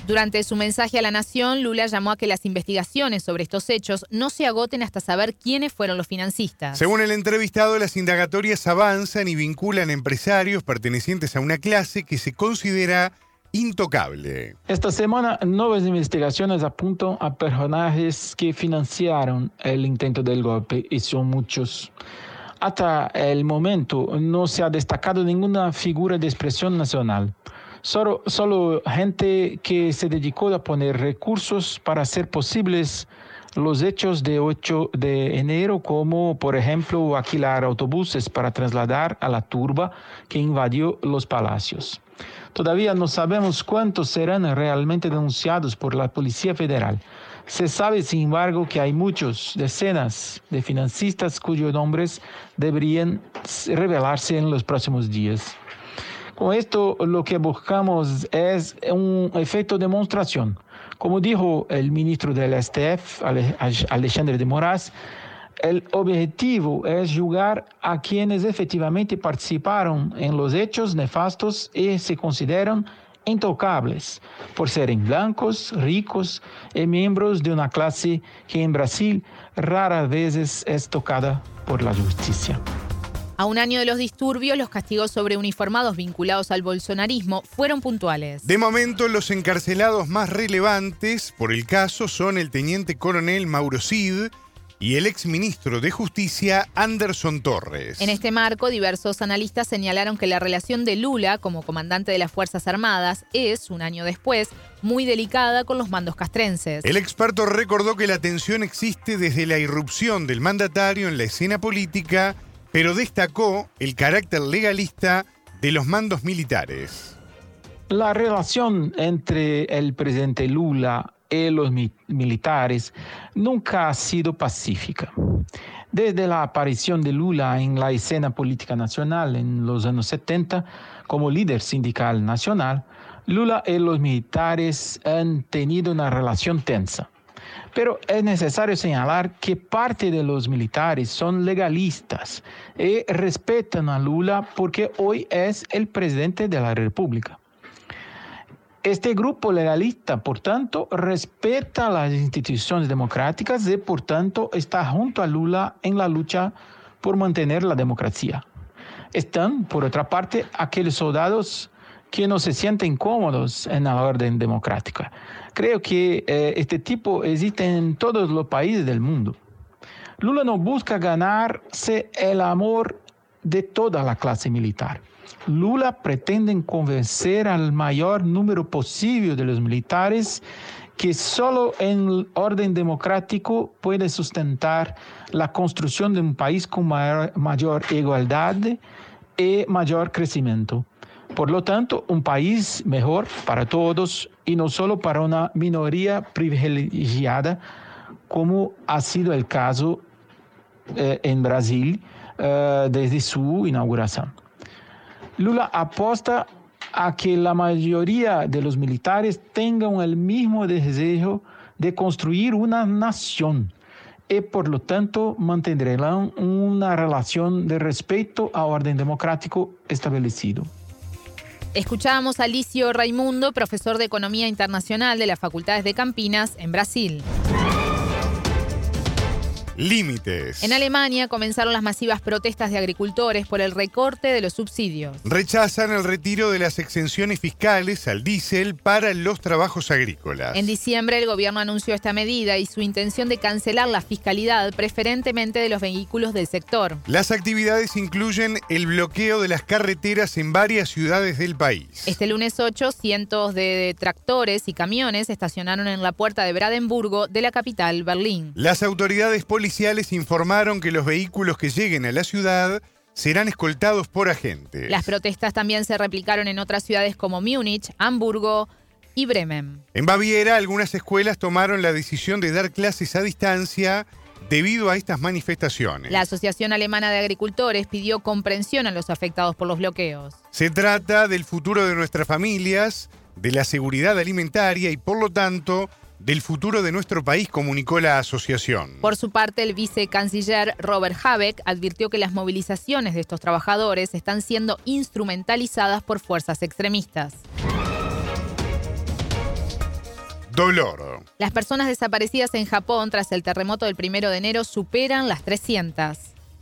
Durante su mensaje a la nación, Lula llamó a que las investigaciones sobre estos hechos no se agoten hasta saber quiénes fueron los financistas. Según el entrevistado, las indagatorias avanzan y vinculan empresarios pertenecientes a una clase que se considera intocable. Esta semana, nuevas investigaciones apuntan a personajes que financiaron el intento del golpe y son muchos. Hasta el momento no se ha destacado ninguna figura de expresión nacional. Solo, solo gente que se dedicó a poner recursos para hacer posibles los hechos de 8 de enero, como por ejemplo alquilar autobuses para trasladar a la turba que invadió los palacios. Todavía no sabemos cuántos serán realmente denunciados por la Policía Federal. Se sabe, sin embargo, que hay muchos, decenas de financistas cuyos nombres deberían revelarse en los próximos días. Con esto lo que buscamos es un efecto de demostración. Como dijo el ministro del STF, Alexandre de Moraes, el objetivo es juzgar a quienes efectivamente participaron en los hechos nefastos y se consideran intocables por serem blancos, ricos y miembros de una clase que en Brasil rara veces es tocada por la justicia. A un año de los disturbios, los castigos sobre uniformados vinculados al bolsonarismo fueron puntuales. De momento, los encarcelados más relevantes por el caso son el teniente coronel Mauro Cid, y el exministro de Justicia Anderson Torres. En este marco, diversos analistas señalaron que la relación de Lula como comandante de las Fuerzas Armadas es, un año después, muy delicada con los mandos castrenses. El experto recordó que la tensión existe desde la irrupción del mandatario en la escena política, pero destacó el carácter legalista de los mandos militares. La relación entre el presidente Lula y los militares nunca ha sido pacífica. Desde la aparición de Lula en la escena política nacional en los años 70 como líder sindical nacional, Lula y los militares han tenido una relación tensa. Pero es necesario señalar que parte de los militares son legalistas y respetan a Lula porque hoy es el presidente de la República. Este grupo legalista, por tanto, respeta las instituciones democráticas y, por tanto, está junto a Lula en la lucha por mantener la democracia. Están, por otra parte, aquellos soldados que no se sienten cómodos en la orden democrática. Creo que eh, este tipo existe en todos los países del mundo. Lula no busca ganarse el amor de toda la clase militar. Lula pretende convencer al mayor número posible de los militares que solo en orden democrático puede sustentar la construcción de un país con mayor, mayor igualdad y mayor crecimiento. Por lo tanto, un país mejor para todos y no solo para una minoría privilegiada, como ha sido el caso eh, en Brasil eh, desde su inauguración. Lula aposta a que la mayoría de los militares tengan el mismo deseo de construir una nación y por lo tanto mantendrán una relación de respeto a orden democrático establecido. Escuchábamos a Alicio Raimundo, profesor de Economía Internacional de las Facultades de Campinas, en Brasil. Límites. En Alemania comenzaron las masivas protestas de agricultores por el recorte de los subsidios. Rechazan el retiro de las exenciones fiscales al diésel para los trabajos agrícolas. En diciembre el gobierno anunció esta medida y su intención de cancelar la fiscalidad preferentemente de los vehículos del sector. Las actividades incluyen el bloqueo de las carreteras en varias ciudades del país. Este lunes 8, cientos de tractores y camiones estacionaron en la puerta de Brandenburgo de la capital, Berlín. Las autoridades policiales informaron que los vehículos que lleguen a la ciudad serán escoltados por agentes. Las protestas también se replicaron en otras ciudades como Múnich, Hamburgo y Bremen. En Baviera, algunas escuelas tomaron la decisión de dar clases a distancia debido a estas manifestaciones. La Asociación Alemana de Agricultores pidió comprensión a los afectados por los bloqueos. Se trata del futuro de nuestras familias, de la seguridad alimentaria y por lo tanto del futuro de nuestro país, comunicó la asociación. Por su parte, el vicecanciller Robert Habeck advirtió que las movilizaciones de estos trabajadores están siendo instrumentalizadas por fuerzas extremistas. Dolor. Las personas desaparecidas en Japón tras el terremoto del primero de enero superan las 300.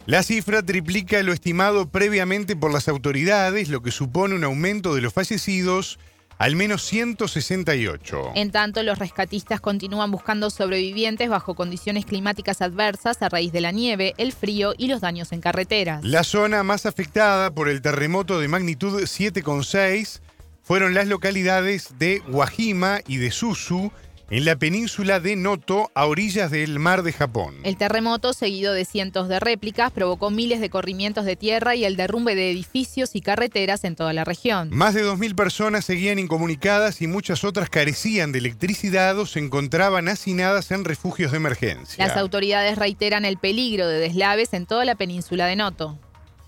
La cifra triplica lo estimado previamente por las autoridades, lo que supone un aumento de los fallecidos al menos 168. En tanto, los rescatistas continúan buscando sobrevivientes bajo condiciones climáticas adversas a raíz de la nieve, el frío y los daños en carreteras. La zona más afectada por el terremoto de magnitud 7,6 fueron las localidades de Guajima y de Susu, en la península de Noto, a orillas del mar de Japón. El terremoto, seguido de cientos de réplicas, provocó miles de corrimientos de tierra y el derrumbe de edificios y carreteras en toda la región. Más de 2.000 personas seguían incomunicadas y muchas otras carecían de electricidad o se encontraban hacinadas en refugios de emergencia. Las autoridades reiteran el peligro de deslaves en toda la península de Noto.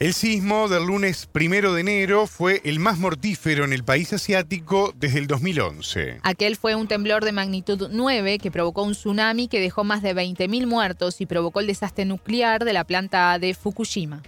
El sismo del lunes primero de enero fue el más mortífero en el país asiático desde el 2011. Aquel fue un temblor de magnitud 9 que provocó un tsunami que dejó más de 20.000 muertos y provocó el desastre nuclear de la planta de Fukushima.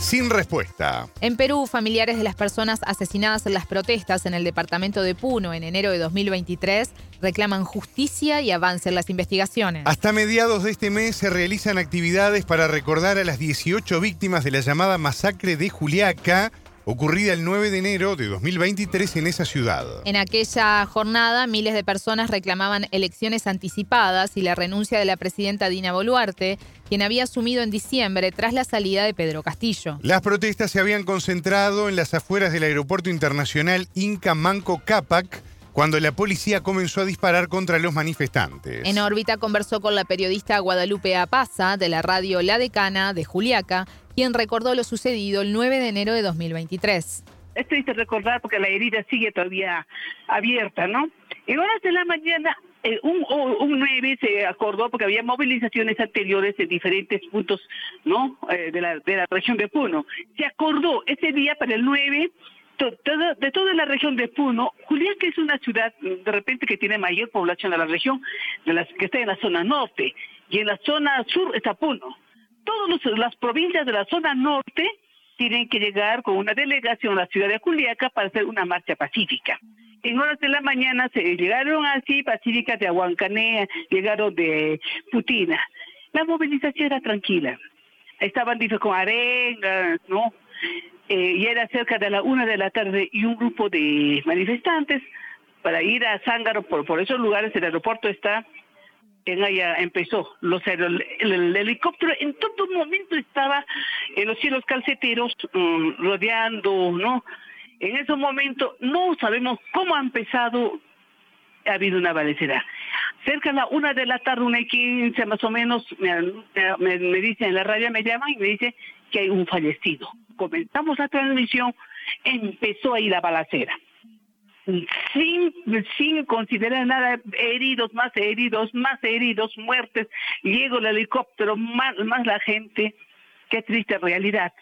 Sin respuesta. En Perú, familiares de las personas asesinadas en las protestas en el departamento de Puno en enero de 2023 reclaman justicia y avance en las investigaciones. Hasta mediados de este mes se realizan actividades para recordar a las 18 víctimas de la llamada masacre de Juliaca ocurrida el 9 de enero de 2023 en esa ciudad. En aquella jornada, miles de personas reclamaban elecciones anticipadas y la renuncia de la presidenta Dina Boluarte, quien había asumido en diciembre tras la salida de Pedro Castillo. Las protestas se habían concentrado en las afueras del aeropuerto internacional Inca Manco Cápac, cuando la policía comenzó a disparar contra los manifestantes. En órbita conversó con la periodista Guadalupe Apaza de la radio La Decana de Juliaca, quien recordó lo sucedido el 9 de enero de 2023. Es triste recordar porque la herida sigue todavía abierta, ¿no? En horas de la mañana, eh, un, un 9 se acordó porque había movilizaciones anteriores en diferentes puntos, ¿no? Eh, de, la, de la región de Puno. Se acordó ese día para el 9 de toda la región de Puno, Julián, que es una ciudad de repente que tiene mayor población de la región, de las que está en la zona norte, y en la zona sur está Puno todas las provincias de la zona norte tienen que llegar con una delegación a la ciudad de Juliaca para hacer una marcha pacífica. En horas de la mañana se llegaron así pacíficas de Aguancanea, llegaron de Putina. La movilización era tranquila. Estaban con arengas, ¿no? Eh, y era cerca de la una de la tarde y un grupo de manifestantes para ir a Zángaro, por esos lugares el aeropuerto está en allá empezó. Los, el, el, helicóptero en todo momento estaba en los cielos calceteros mm, rodeando, ¿no? En ese momento no sabemos cómo ha empezado, ha habido una balacera. Cerca de la una de la tarde, una y quince más o menos, me, me, me dicen en la radio, me llaman y me dice que hay un fallecido. Comenzamos la transmisión, empezó ahí la balacera sin, sin considerar nada, heridos, más heridos, más heridos, muertes, llegó el helicóptero, más, más la gente, qué triste realidad.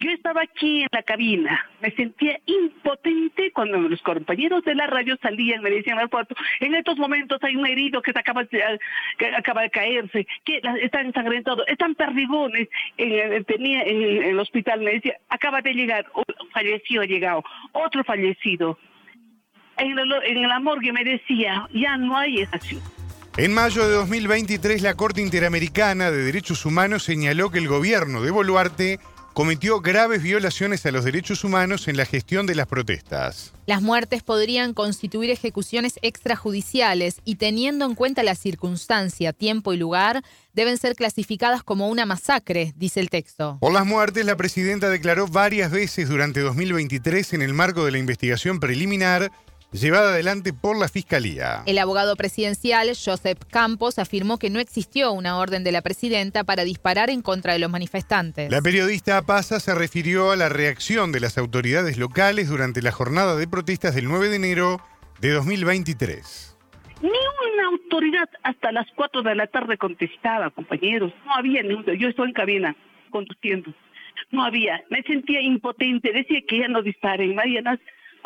Yo estaba aquí en la cabina, me sentía impotente cuando los compañeros de la radio salían, me decían al cuarto, en estos momentos hay un herido que, acaba, de, que acaba de caerse, que están ensangrentados, están perdigones, en, tenía en, el hospital, me decía, acaba de llegar, falleció, ha llegado, otro fallecido en, el, en la morgue me decía, ya no hay estación. En mayo de 2023, la Corte Interamericana de Derechos Humanos señaló que el gobierno de Boluarte cometió graves violaciones a los derechos humanos en la gestión de las protestas. Las muertes podrían constituir ejecuciones extrajudiciales y teniendo en cuenta la circunstancia, tiempo y lugar, deben ser clasificadas como una masacre, dice el texto. Por las muertes, la presidenta declaró varias veces durante 2023 en el marco de la investigación preliminar llevada adelante por la Fiscalía. El abogado presidencial, Joseph Campos, afirmó que no existió una orden de la presidenta para disparar en contra de los manifestantes. La periodista Pasa se refirió a la reacción de las autoridades locales durante la jornada de protestas del 9 de enero de 2023. Ni una autoridad hasta las 4 de la tarde contestaba, compañeros. No había ni Yo estoy en cabina conduciendo. No había. Me sentía impotente. Decía que ya no disparen. Mariana,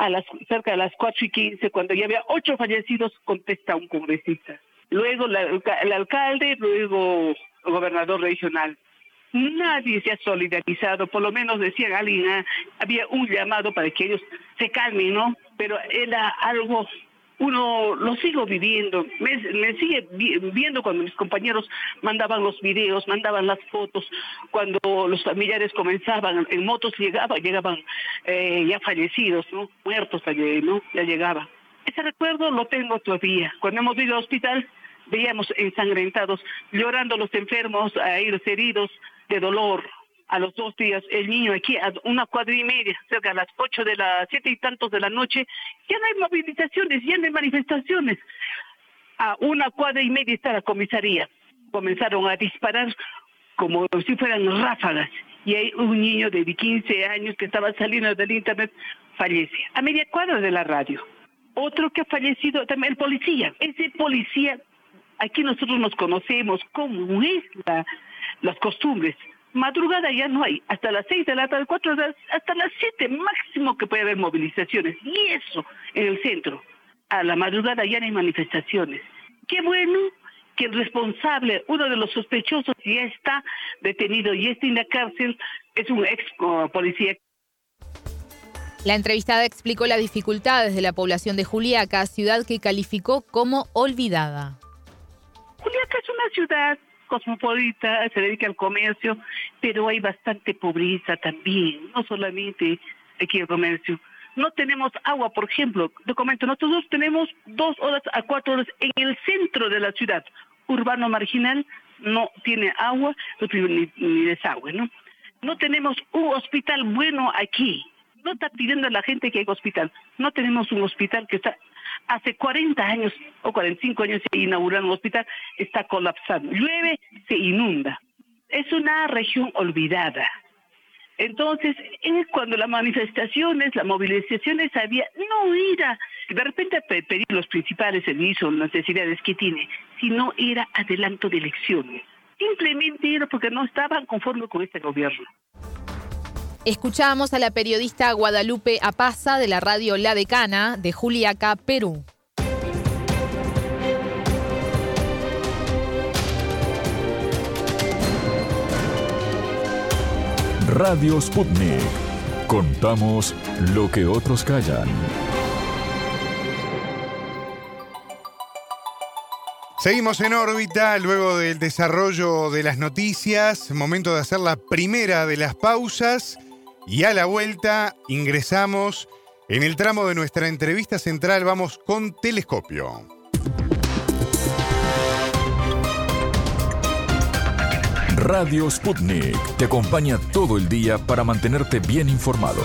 a las cerca de las 4 y 15, cuando ya había ocho fallecidos, contesta un congresista. Luego el alcalde, luego el gobernador regional. Nadie se ha solidarizado, por lo menos decía alguien, había un llamado para que ellos se calmen, ¿no? Pero era algo uno lo sigo viviendo, me, sigue viendo cuando mis compañeros mandaban los videos, mandaban las fotos, cuando los familiares comenzaban, en motos llegaban, llegaban eh, ya fallecidos, ¿no? Muertos allí, ¿no? Ya llegaba. Ese recuerdo lo tengo todavía. Cuando hemos ido al hospital, veíamos ensangrentados, llorando los enfermos, ahí los heridos de dolor, a los dos días, el niño aquí a una cuadra y media, cerca a las ocho de las siete y tantos de la noche, ya no hay movilizaciones, ya no hay manifestaciones. A una cuadra y media está la comisaría. Comenzaron a disparar como si fueran ráfagas. Y hay un niño de 15 años que estaba saliendo del internet, fallece. A media cuadra de la radio. Otro que ha fallecido, también el policía. Ese policía, aquí nosotros nos conocemos, cómo es la, las costumbres madrugada ya no hay, hasta las seis de la tarde, cuatro hasta las siete máximo que puede haber movilizaciones. Y eso en el centro. A la madrugada ya no hay manifestaciones. Qué bueno que el responsable, uno de los sospechosos, ya está detenido y está en la cárcel, es un ex policía. La entrevistada explicó las dificultades de la población de Juliaca, ciudad que calificó como olvidada. Juliaca es una ciudad cosmopolita, se dedica al comercio, pero hay bastante pobreza también, no solamente aquí el comercio. No tenemos agua, por ejemplo, te comento, nosotros tenemos dos horas a cuatro horas en el centro de la ciudad, urbano marginal, no tiene agua ni, ni desagüe, ¿no? No tenemos un hospital bueno aquí, no está pidiendo a la gente que haya hospital. No tenemos un hospital que está hace 40 años o 45 años se inauguró un hospital, está colapsando. Llueve, se inunda. Es una región olvidada. Entonces, es cuando las manifestaciones, las movilizaciones había, no era de repente pedir los principales servicios, las necesidades que tiene, sino era adelanto de elecciones. Simplemente era porque no estaban conformes con este gobierno. Escuchamos a la periodista Guadalupe Apaza de la radio La Decana de Juliaca, Perú. Radio Sputnik. Contamos lo que otros callan. Seguimos en órbita luego del desarrollo de las noticias, momento de hacer la primera de las pausas y a la vuelta ingresamos en el tramo de nuestra entrevista central, vamos con telescopio. Radio Sputnik te acompaña todo el día para mantenerte bien informado.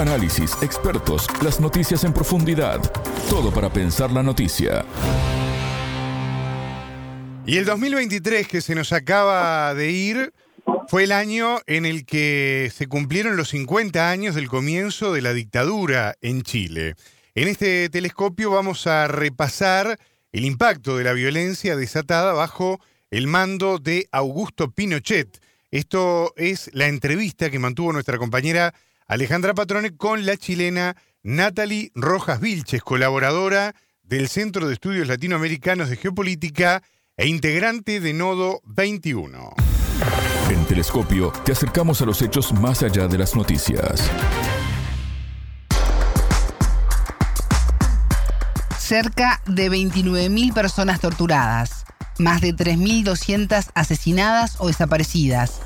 Análisis, expertos, las noticias en profundidad. Todo para pensar la noticia. Y el 2023 que se nos acaba de ir fue el año en el que se cumplieron los 50 años del comienzo de la dictadura en Chile. En este telescopio vamos a repasar el impacto de la violencia desatada bajo el mando de Augusto Pinochet. Esto es la entrevista que mantuvo nuestra compañera Alejandra Patrone con la chilena Natalie Rojas Vilches, colaboradora del Centro de Estudios Latinoamericanos de Geopolítica e integrante de Nodo 21. En Telescopio te acercamos a los hechos más allá de las noticias. Cerca de 29.000 personas torturadas, más de 3.200 asesinadas o desaparecidas,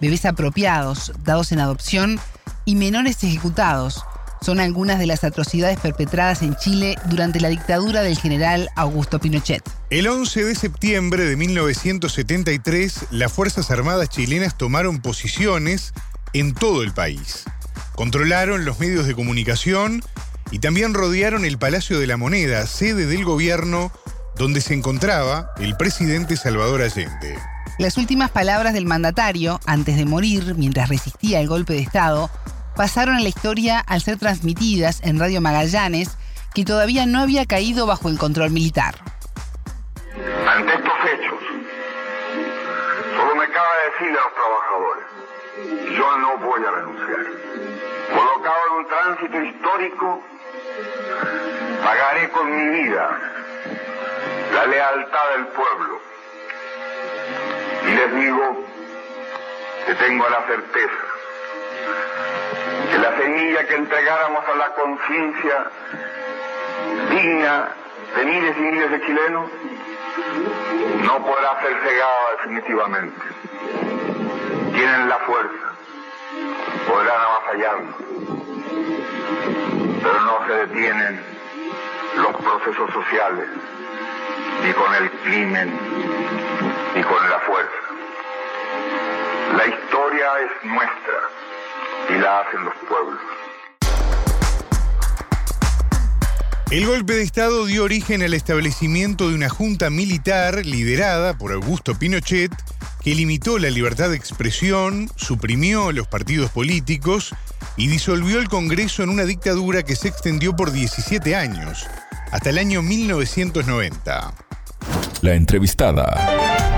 bebés apropiados, dados en adopción y menores ejecutados son algunas de las atrocidades perpetradas en Chile durante la dictadura del general Augusto Pinochet. El 11 de septiembre de 1973, las Fuerzas Armadas chilenas tomaron posiciones en todo el país. Controlaron los medios de comunicación y también rodearon el Palacio de la Moneda, sede del gobierno donde se encontraba el presidente Salvador Allende. Las últimas palabras del mandatario, antes de morir, mientras resistía el golpe de Estado, pasaron a la historia al ser transmitidas en Radio Magallanes, que todavía no había caído bajo el control militar. Ante estos hechos, solo me cabe decirle a los trabajadores, yo no voy a renunciar. Colocado en un tránsito histórico, pagaré con mi vida la lealtad del pueblo. Y les digo que tengo la certeza que la semilla que entregáramos a la conciencia digna de miles y miles de chilenos no podrá ser cegada definitivamente. Tienen la fuerza, podrán avasallarnos, pero no se detienen los procesos sociales, ni con el crimen, ni con la fuerza. La historia es nuestra y la hacen los pueblos. El golpe de Estado dio origen al establecimiento de una junta militar liderada por Augusto Pinochet que limitó la libertad de expresión, suprimió los partidos políticos y disolvió el Congreso en una dictadura que se extendió por 17 años, hasta el año 1990. La entrevistada.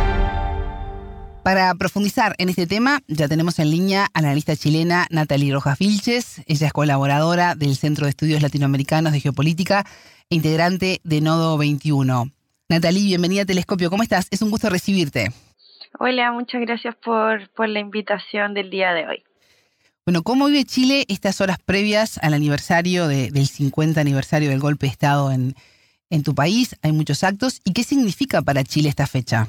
Para profundizar en este tema, ya tenemos en línea a la analista chilena Natalie Rojas Vilches. Ella es colaboradora del Centro de Estudios Latinoamericanos de Geopolítica e integrante de Nodo 21. Natalie, bienvenida a Telescopio. ¿Cómo estás? Es un gusto recibirte. Hola, muchas gracias por, por la invitación del día de hoy. Bueno, ¿cómo vive Chile estas horas previas al aniversario del 50 aniversario del golpe de Estado en, en tu país? Hay muchos actos. ¿Y qué significa para Chile esta fecha?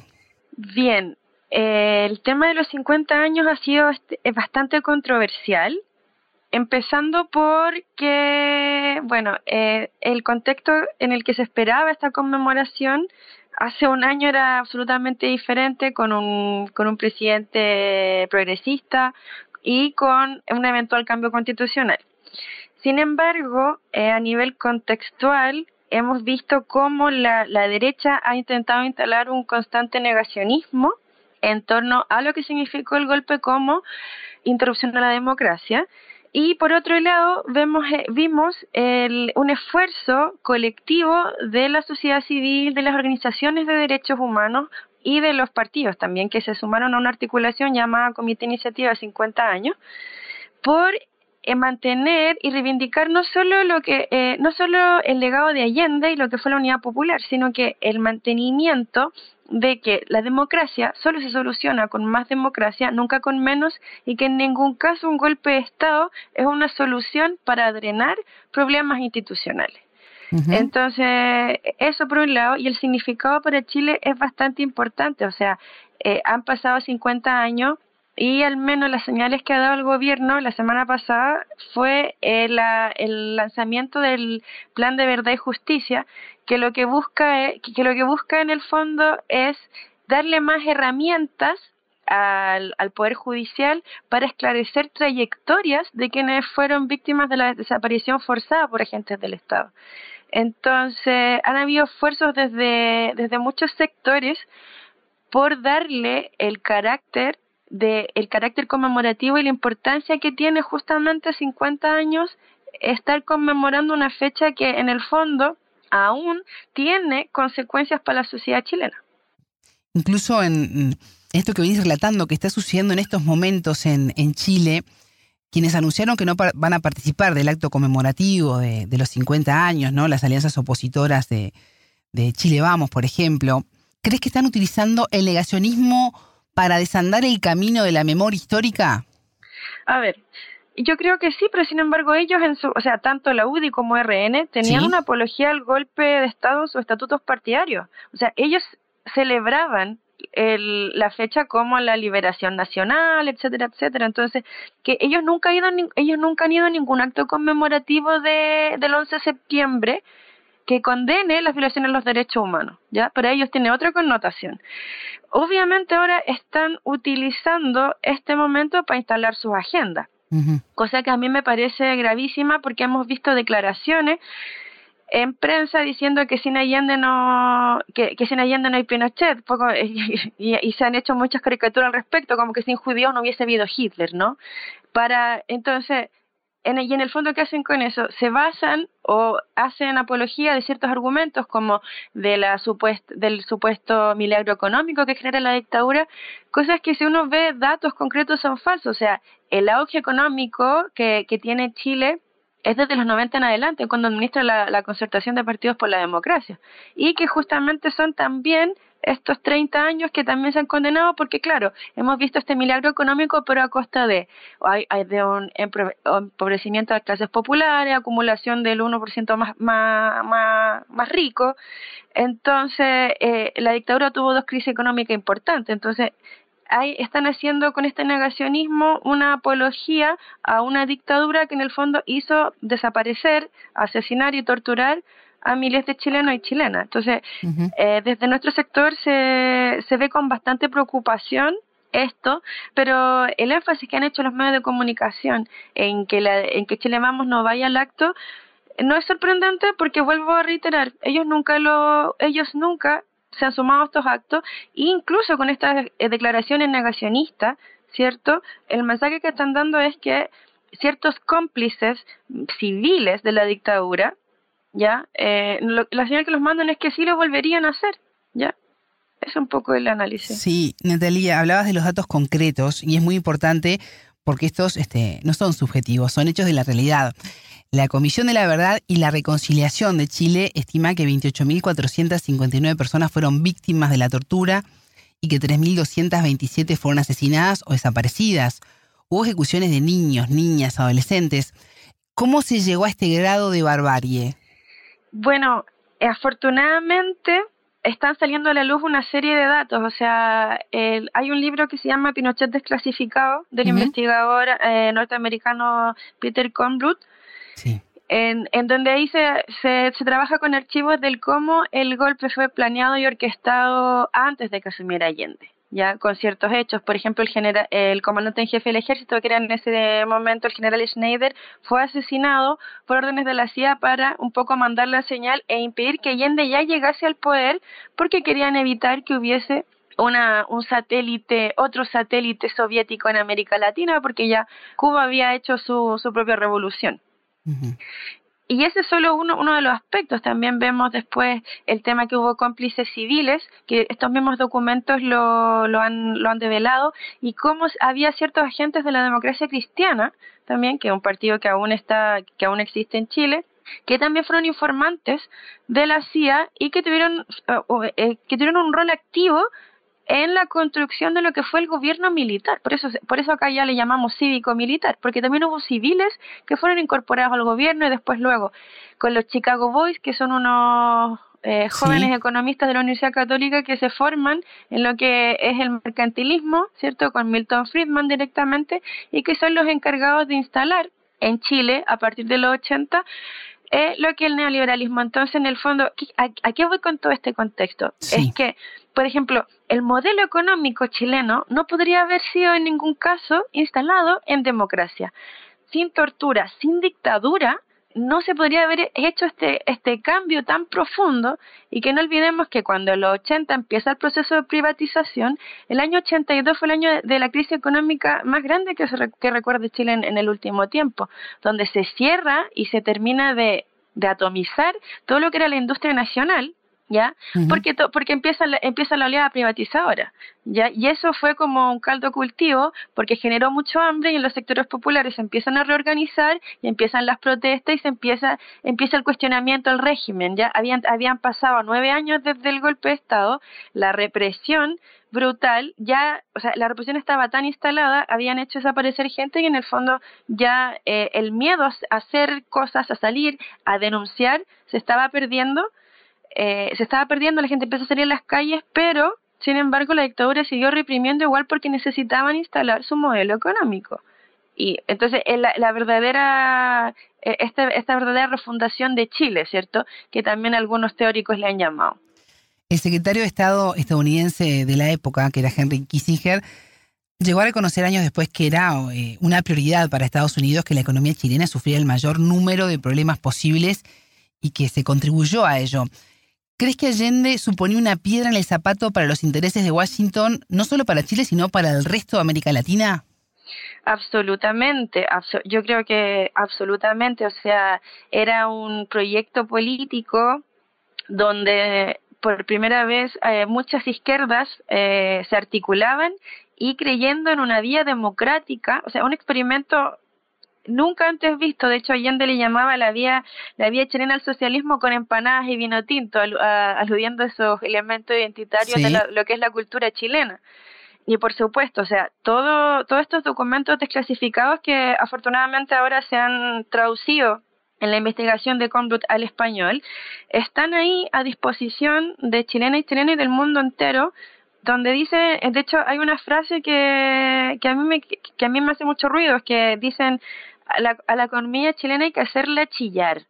Bien, eh, el tema de los 50 años ha sido bastante controversial, empezando porque, bueno, eh, el contexto en el que se esperaba esta conmemoración hace un año era absolutamente diferente con un, con un presidente progresista y con un eventual cambio constitucional. Sin embargo, eh, a nivel contextual, hemos visto cómo la, la derecha ha intentado instalar un constante negacionismo en torno a lo que significó el golpe como interrupción de la democracia. Y por otro lado, vemos, eh, vimos el, un esfuerzo colectivo de la sociedad civil, de las organizaciones de derechos humanos y de los partidos también, que se sumaron a una articulación llamada Comité Iniciativa 50 años, por eh, mantener y reivindicar no solo lo que eh, no solo el legado de Allende y lo que fue la unidad popular, sino que el mantenimiento de que la democracia solo se soluciona con más democracia, nunca con menos, y que en ningún caso un golpe de Estado es una solución para drenar problemas institucionales. Entonces, eso por un lado, y el significado para Chile es bastante importante, o sea, eh, han pasado 50 años y al menos las señales que ha dado el gobierno la semana pasada fue el, el lanzamiento del plan de verdad y justicia que lo que busca es, que lo que busca en el fondo es darle más herramientas al, al, Poder Judicial para esclarecer trayectorias de quienes fueron víctimas de la desaparición forzada por agentes del Estado. Entonces, han habido esfuerzos desde, desde muchos sectores por darle el carácter de el carácter conmemorativo y la importancia que tiene justamente 50 años estar conmemorando una fecha que en el fondo aún tiene consecuencias para la sociedad chilena. Incluso en esto que venís relatando que está sucediendo en estos momentos en, en Chile, quienes anunciaron que no van a participar del acto conmemorativo de, de, los 50 años, ¿no? Las alianzas opositoras de, de Chile Vamos, por ejemplo, ¿crees que están utilizando el negacionismo para desandar el camino de la memoria histórica? A ver, yo creo que sí, pero sin embargo ellos, en su, o sea, tanto la UDI como RN, tenían una apología al golpe de Estado en sus estatutos partidarios. O sea, ellos celebraban el, la fecha como la liberación nacional, etcétera, etcétera. Entonces, que ellos nunca han ido, ellos nunca han ido a ningún acto conmemorativo de, del 11 de septiembre, que condene las violaciones de los derechos humanos, ¿ya? Pero ellos tienen otra connotación. Obviamente ahora están utilizando este momento para instalar sus agendas, cosa que a mí me parece gravísima porque hemos visto declaraciones en prensa diciendo que sin Allende no que, que sin Allende no hay Pinochet poco, y, y, se han hecho muchas caricaturas al respecto como que sin judíos no hubiese habido Hitler no para entonces en, y en el fondo, ¿qué hacen con eso? Se basan o hacen apología de ciertos argumentos como de la supuest, del supuesto milagro económico que genera la dictadura, cosas que si uno ve datos concretos son falsos. O sea, el auge económico que, que tiene Chile es desde los 90 en adelante, cuando administra la, la concertación de partidos por la democracia. Y que justamente son también estos 30 años que también se han condenado porque, claro, hemos visto este milagro económico, pero a costa de, hay, hay de un empobrecimiento de las clases populares, acumulación del 1% más, más, más, más rico. Entonces, eh, la dictadura tuvo dos crisis económicas importantes. Entonces, hay, están haciendo con este negacionismo una apología a una dictadura que en el fondo hizo desaparecer, asesinar y torturar a miles de chilenos y chilenas. Entonces, eh, desde nuestro sector se, se ve con bastante preocupación esto, pero el énfasis que han hecho los medios de comunicación en que, la, en que Chile Vamos no vaya al acto no es sorprendente porque vuelvo a reiterar, ellos nunca lo, ellos nunca se han sumado a estos actos, e incluso con estas eh, declaraciones negacionistas, ¿cierto? El mensaje que están dando es que ciertos cómplices civiles de la dictadura ¿ya? Eh, la señal que los mandan es que sí lo volverían a hacer, ¿ya? Es un poco el análisis. Sí, Natalia, hablabas de los datos concretos y es muy importante porque estos este, no son subjetivos, son hechos de la realidad. La Comisión de la Verdad y la Reconciliación de Chile estima que 28.459 personas fueron víctimas de la tortura y que 3.227 fueron asesinadas o desaparecidas. Hubo ejecuciones de niños, niñas, adolescentes. ¿Cómo se llegó a este grado de barbarie? Bueno, afortunadamente están saliendo a la luz una serie de datos. O sea, hay un libro que se llama Pinochet desclasificado del investigador eh, norteamericano Peter Conblut. En, en, donde ahí se, se, trabaja con archivos del cómo el golpe fue planeado y orquestado antes de que asumiera Allende ya con ciertos hechos. Por ejemplo, el, general, el comandante en jefe del ejército, que era en ese momento el general Schneider, fue asesinado por órdenes de la CIA para un poco mandar la señal e impedir que Allende ya llegase al poder porque querían evitar que hubiese una, un satélite, otro satélite soviético en América Latina, porque ya Cuba había hecho su, su propia revolución. Y ese es solo uno, uno de los aspectos. También vemos después el tema que hubo cómplices civiles, que estos mismos documentos lo, lo, han, lo han develado, y cómo había ciertos agentes de la democracia cristiana, también, que es un partido que aún, está, que aún existe en Chile, que también fueron informantes de la CIA y que tuvieron, eh, eh, que tuvieron un rol activo en la construcción de lo que fue el gobierno militar. Por eso, por eso acá ya le llamamos cívico-militar, porque también hubo civiles que fueron incorporados al gobierno y después luego con los Chicago Boys, que son unos eh, jóvenes economistas de la Universidad Católica que se forman en lo que es el mercantilismo, ¿cierto? Con Milton Friedman directamente, y que son los encargados de instalar en Chile a partir de los 80 es lo que el neoliberalismo. Entonces, en el fondo, ¿a, qué voy con todo este contexto? Es que, por ejemplo, el modelo económico chileno no podría haber sido en ningún caso instalado en democracia. Sin tortura, sin dictadura, no se podría haber hecho este, este cambio tan profundo y que no olvidemos que cuando en los 80 empieza el proceso de privatización, el año 82 fue el año de la crisis económica más grande que, que recuerde Chile en, el último tiempo, donde se cierra y se termina de, de atomizar todo lo que era la industria nacional ¿ya? Porque porque empieza la, empieza la oleada privatizadora, ¿ya? Y eso fue como un caldo cultivo porque generó mucho hambre y en los sectores populares se empiezan a reorganizar y empiezan las protestas y se empieza empieza el cuestionamiento al régimen, ¿ya? Habían habían pasado nueve años desde el golpe de Estado, la represión brutal, ya, o sea, la represión estaba tan instalada, habían hecho desaparecer gente y en el fondo ya eh, el miedo a hacer cosas, a salir, a denunciar, se estaba perdiendo eh, se estaba perdiendo, la gente empezó a salir a las calles, pero sin embargo la dictadura siguió reprimiendo igual porque necesitaban instalar su modelo económico. Y entonces la, la verdadera, eh, esta, esta verdadera refundación de Chile, ¿cierto? Que también algunos teóricos le han llamado. El secretario de Estado estadounidense de la época, que era Henry Kissinger, llegó a reconocer años después que era eh, una prioridad para Estados Unidos que la economía chilena sufriera el mayor número de problemas posibles y que se contribuyó a ello. ¿Crees que Allende suponía una piedra en el zapato para los intereses de Washington, no solo para Chile, sino para el resto de América Latina? Absolutamente, yo creo que absolutamente, o sea, era un proyecto político donde por primera vez eh, muchas izquierdas eh, se articulaban y creyendo en una vía democrática, o sea, un experimento nunca antes visto. De hecho, Allende le llamaba la vía, la vía chilena al socialismo con empanadas y vino tinto, aludiendo a esos elementos identitarios de lo que es la cultura chilena. Y por supuesto, o sea, todo, todos estos documentos desclasificados que afortunadamente ahora se han traducido en la investigación de Conbrut al español, están ahí a disposición de chilenas y chilenos y del mundo entero donde dice, de hecho hay una frase que, que, a mí me, que a mí me hace mucho ruido, es que dicen, a la, a la economía chilena hay que hacerla chillar.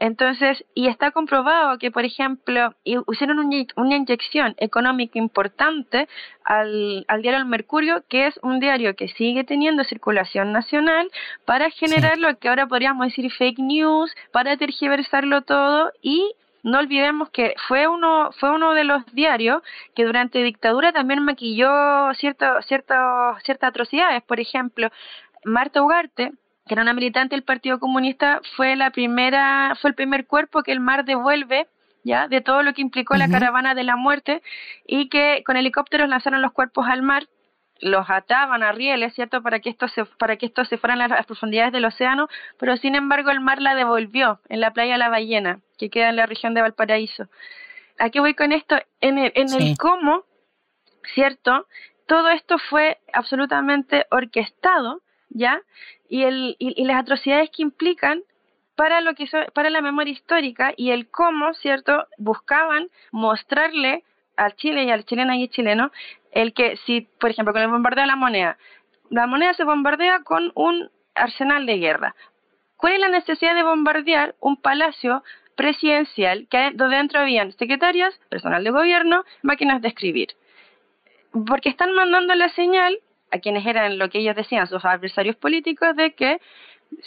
Entonces, y está comprobado que, por ejemplo, hicieron una inyección económica importante al, al, diario El Mercurio, que es un diario que sigue teniendo circulación nacional, para generar lo que ahora podríamos decir fake news, para tergiversarlo todo y no olvidemos que fue uno, fue uno de los diarios que durante dictadura también maquilló cierto, cierto, ciertas atrocidades. Por ejemplo, Marta Ugarte, que era una militante del Partido Comunista, fue la primera, fue el primer cuerpo que el mar devuelve ya de todo lo que implicó la caravana de la muerte y que con helicópteros lanzaron los cuerpos al mar los ataban a rieles, ¿cierto? Para que esto se, para que esto se fueran a las profundidades del océano, pero sin embargo el mar la devolvió en la playa La Ballena, que queda en la región de Valparaíso. ¿A qué voy con esto? En el, en el cómo, ¿cierto? Todo esto fue absolutamente orquestado, ¿ya? Y, el, y, las atrocidades que implican para lo que para la memoria histórica y el cómo, ¿cierto? Buscaban mostrarle al Chile y al chileno y chileno el que si, por ejemplo, con el bombardeo de la moneda, la moneda se bombardea con un arsenal de guerra. ¿Cuál es la necesidad de bombardear un palacio presidencial que donde dentro habían secretarias, personal de gobierno, máquinas de escribir? Porque están mandando la señal a quienes eran lo que ellos decían sus adversarios políticos de que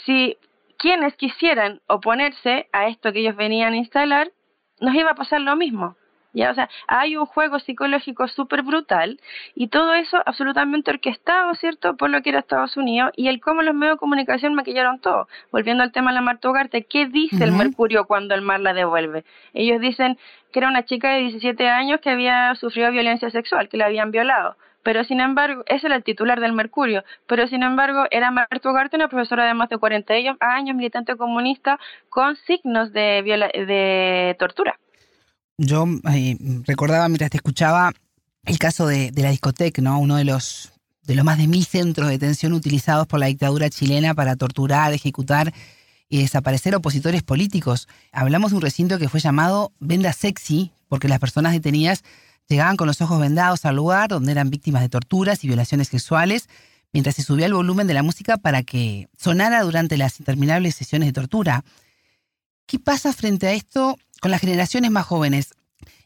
si quienes quisieran oponerse a esto que ellos venían a instalar, nos iba a pasar lo mismo. ¿ya? O sea, hay un juego psicológico súper brutal y todo eso absolutamente orquestado, ¿cierto?, por lo que era Estados Unidos y el cómo los medios de comunicación maquillaron todo. Volviendo al tema de la Marta Ugarte, ¿qué dice el Mercurio cuando el mar la devuelve? Ellos dicen que era una chica de 17 años que había sufrido violencia sexual, que la habían violado pero sin embargo, ese era el titular del Mercurio, pero sin embargo era Marta Ugarte, una profesora de más de 40 años, militante comunista, con signos de, de tortura yo eh, recordaba mientras te escuchaba el caso de, la discoteca, ¿no? Uno de los, de los más de mil centros de detención utilizados por la dictadura chilena para torturar, ejecutar y desaparecer opositores políticos. Hablamos de un recinto que fue llamado Venda Sexy, porque las personas detenidas llegaban con los ojos vendados al lugar donde eran víctimas de torturas y violaciones sexuales, mientras se subía el volumen de la música para que sonara durante las interminables sesiones de tortura. ¿Qué pasa frente a esto con las generaciones más jóvenes,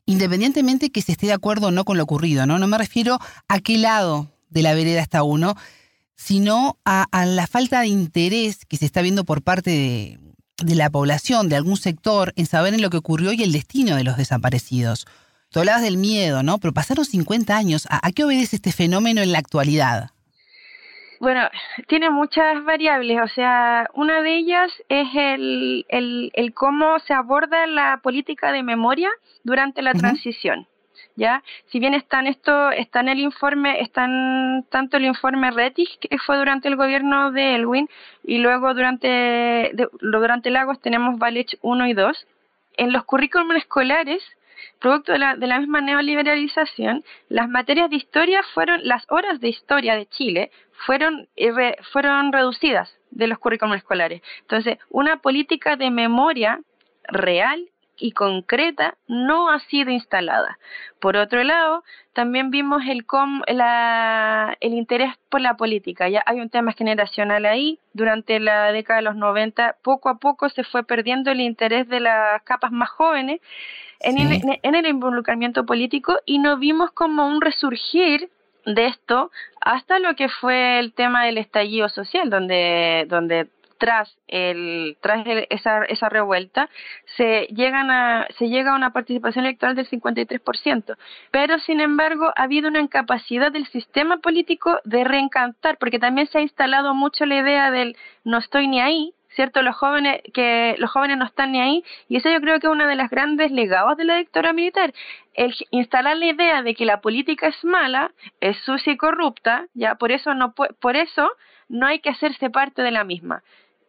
independientemente que se esté de acuerdo o no con lo ocurrido, ¿no? No me refiero a qué lado de la vereda está uno, sino a, la falta de interés que se está viendo por parte de, la población, de algún sector, en saber en lo que ocurrió y el destino de los desaparecidos. Tú hablabas del miedo, ¿no? Pero pasaron 50 años. ¿A, qué obedece este fenómeno en la actualidad? Bueno, tiene muchas variables, o sea, una de ellas es el, el, el cómo se aborda la política de memoria durante la transición. ¿Ya? Si bien están esto, está en el informe, están tanto el informe Rettig, que fue durante el gobierno de Elwin, y luego durante, de, durante Lagos tenemos Valech 1 y 2. En los currículums escolares Producto de la, de la misma neoliberalización, las materias de historia fueron, las horas de historia de Chile fueron, eh, fueron reducidas de los currículums escolares. Entonces, una política de memoria real y concreta no ha sido instalada. Por otro lado, también vimos el, com, la, el interés por la política. Ya hay un tema generacional ahí. Durante la década de los 90, poco a poco se fue perdiendo el interés de las capas más jóvenes en, el, en el involucramiento político y no vimos como un resurgir de esto hasta lo que fue el tema del estallido social, donde, donde tras el tras esa, esa revuelta se llegan a se llega a una participación electoral del 53%, pero sin embargo ha habido una incapacidad del sistema político de reencantar, porque también se ha instalado mucho la idea del no estoy ni ahí, ¿cierto? Los jóvenes, que los jóvenes no están ni ahí, y eso yo creo que es uno de los grandes legados de la dictadura militar, el instalar la idea de que la política es mala, es sucia y corrupta, ya por eso no por eso no hay que hacerse parte de la misma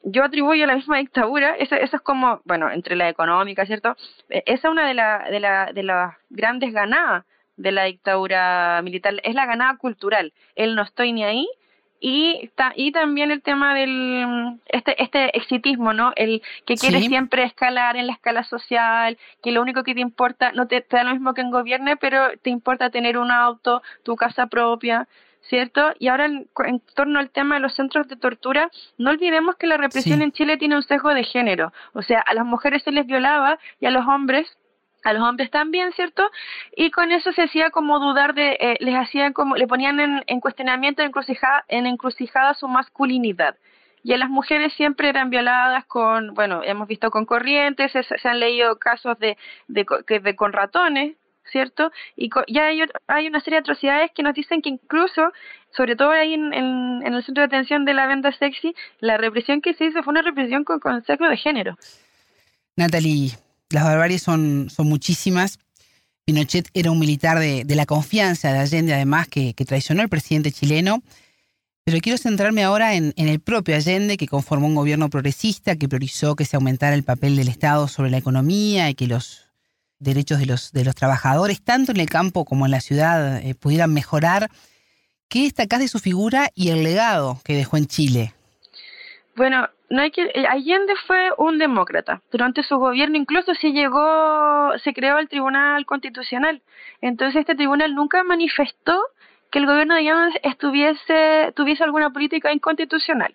yo atribuyo a la misma dictadura, eso, eso es como, bueno, entre la económica, ¿cierto? E, esa es una de, la, de, la, de las grandes ganadas de la dictadura militar, es la ganada cultural, el no estoy ni ahí, y, y también el tema del este, este exitismo, ¿no? El que quiere siempre escalar en la escala social, que lo único que te importa, no te, te da lo mismo que en gobierne, pero te importa tener un auto, tu casa propia. ¿cierto? Y ahora en, torno al tema de los centros de tortura, no olvidemos que la represión en Chile tiene un sesgo de género, o sea, a las mujeres se les violaba y a los hombres a los hombres también, ¿cierto? Y con eso se hacía como dudar de, eh, les hacían como, le ponían en, cuestionamiento, en encrucijada, en encrucijada su masculinidad. Y a las mujeres siempre eran violadas con, bueno, hemos visto con corrientes, se, han leído casos de, de, de, con ratones, ¿cierto? Y ya hay, hay, una serie de atrocidades que nos dicen que incluso, sobre todo ahí en, en, el centro de atención de la venta sexy, la represión que se hizo fue una represión con concepto de género. Natalie, las barbaries son, son muchísimas. Pinochet era un militar de, la confianza de Allende, además, que, traicionó al presidente chileno. Pero quiero centrarme ahora en, el propio Allende, que conformó un gobierno progresista, que priorizó que se aumentara el papel del Estado sobre la economía y que los derechos de los, de los trabajadores, tanto en el campo como en la ciudad, eh, pudieran mejorar. ¿Qué destacás de su figura y el legado que dejó en Chile? Bueno, no hay que eh, Allende fue un demócrata. Durante su gobierno incluso se llegó, se creó el Tribunal Constitucional. Entonces este tribunal nunca manifestó que el gobierno de Allende estuviese tuviese alguna política inconstitucional,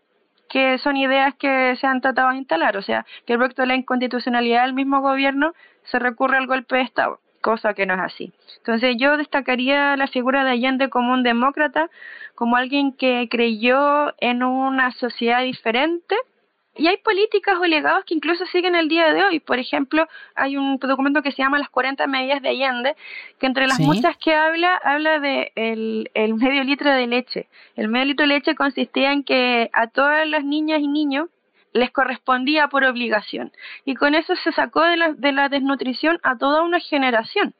que son ideas que se han tratado de instalar, o sea, que el proyecto de la inconstitucionalidad del mismo gobierno se recurre al golpe de Estado cosa que no es así. Entonces yo destacaría la figura de Allende como un demócrata, como alguien que creyó en una sociedad diferente. Y hay políticas o legados que incluso siguen el día de hoy. Por ejemplo, hay un documento que se llama Las 40 medidas de Allende, que entre las muchas que habla, habla de el, el medio litro de leche. El medio litro de leche consistía en que a todas las niñas y niños les correspondía por obligación. Y con eso se sacó de la, de la desnutrición a toda una generación.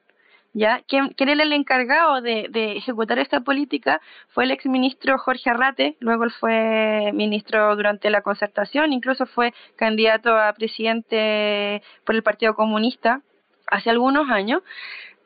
¿Ya? Quien, era el encargado de, ejecutar esta política fue el exministro Jorge Arrate, luego fue ministro durante la concertación, incluso fue candidato a presidente por el Partido Comunista hace algunos años.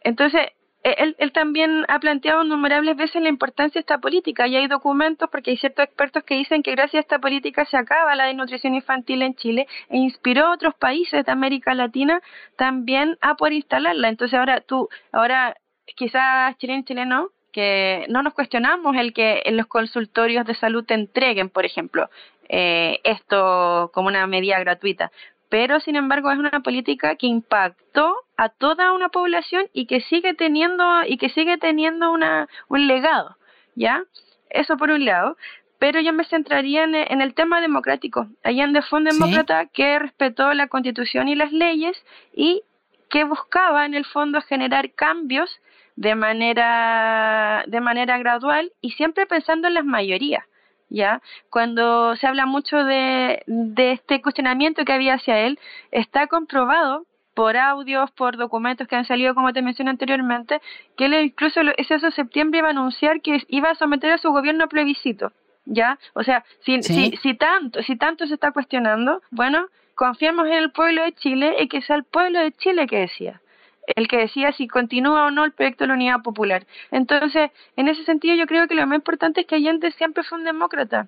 Entonces, él, él, también ha planteado innumerables veces la importancia de esta política y hay documentos porque hay ciertos expertos que dicen que gracias a esta política se acaba la desnutrición infantil en Chile e inspiró a otros países de América Latina también a poder instalarla. Entonces ahora tú, ahora quizás chileno chileno que no nos cuestionamos el que en los consultorios de salud te entreguen, por ejemplo, eh, esto como una medida gratuita pero sin embargo es una política que impactó a toda una población y que sigue teniendo y que sigue teniendo una, un legado, ¿ya? Eso por un lado, pero yo me centraría en, el tema democrático. Allende fue un demócrata que respetó la Constitución y las leyes y que buscaba en el fondo generar cambios de manera de manera gradual y siempre pensando en las mayorías. ¿Ya? Cuando se habla mucho de, de este cuestionamiento que había hacia él, está comprobado por audios, por documentos que han salido, como te mencioné anteriormente, que él incluso ese de septiembre iba a anunciar que iba a someter a su gobierno a plebiscito, ¿ya? O sea, si, si, si, tanto, si tanto se está cuestionando, bueno, confiamos en el pueblo de Chile y que sea el pueblo de Chile que decía el que decía si continúa o no el proyecto de la Unidad Popular. Entonces, en ese sentido, yo creo que lo más importante es que Allende siempre fue un demócrata.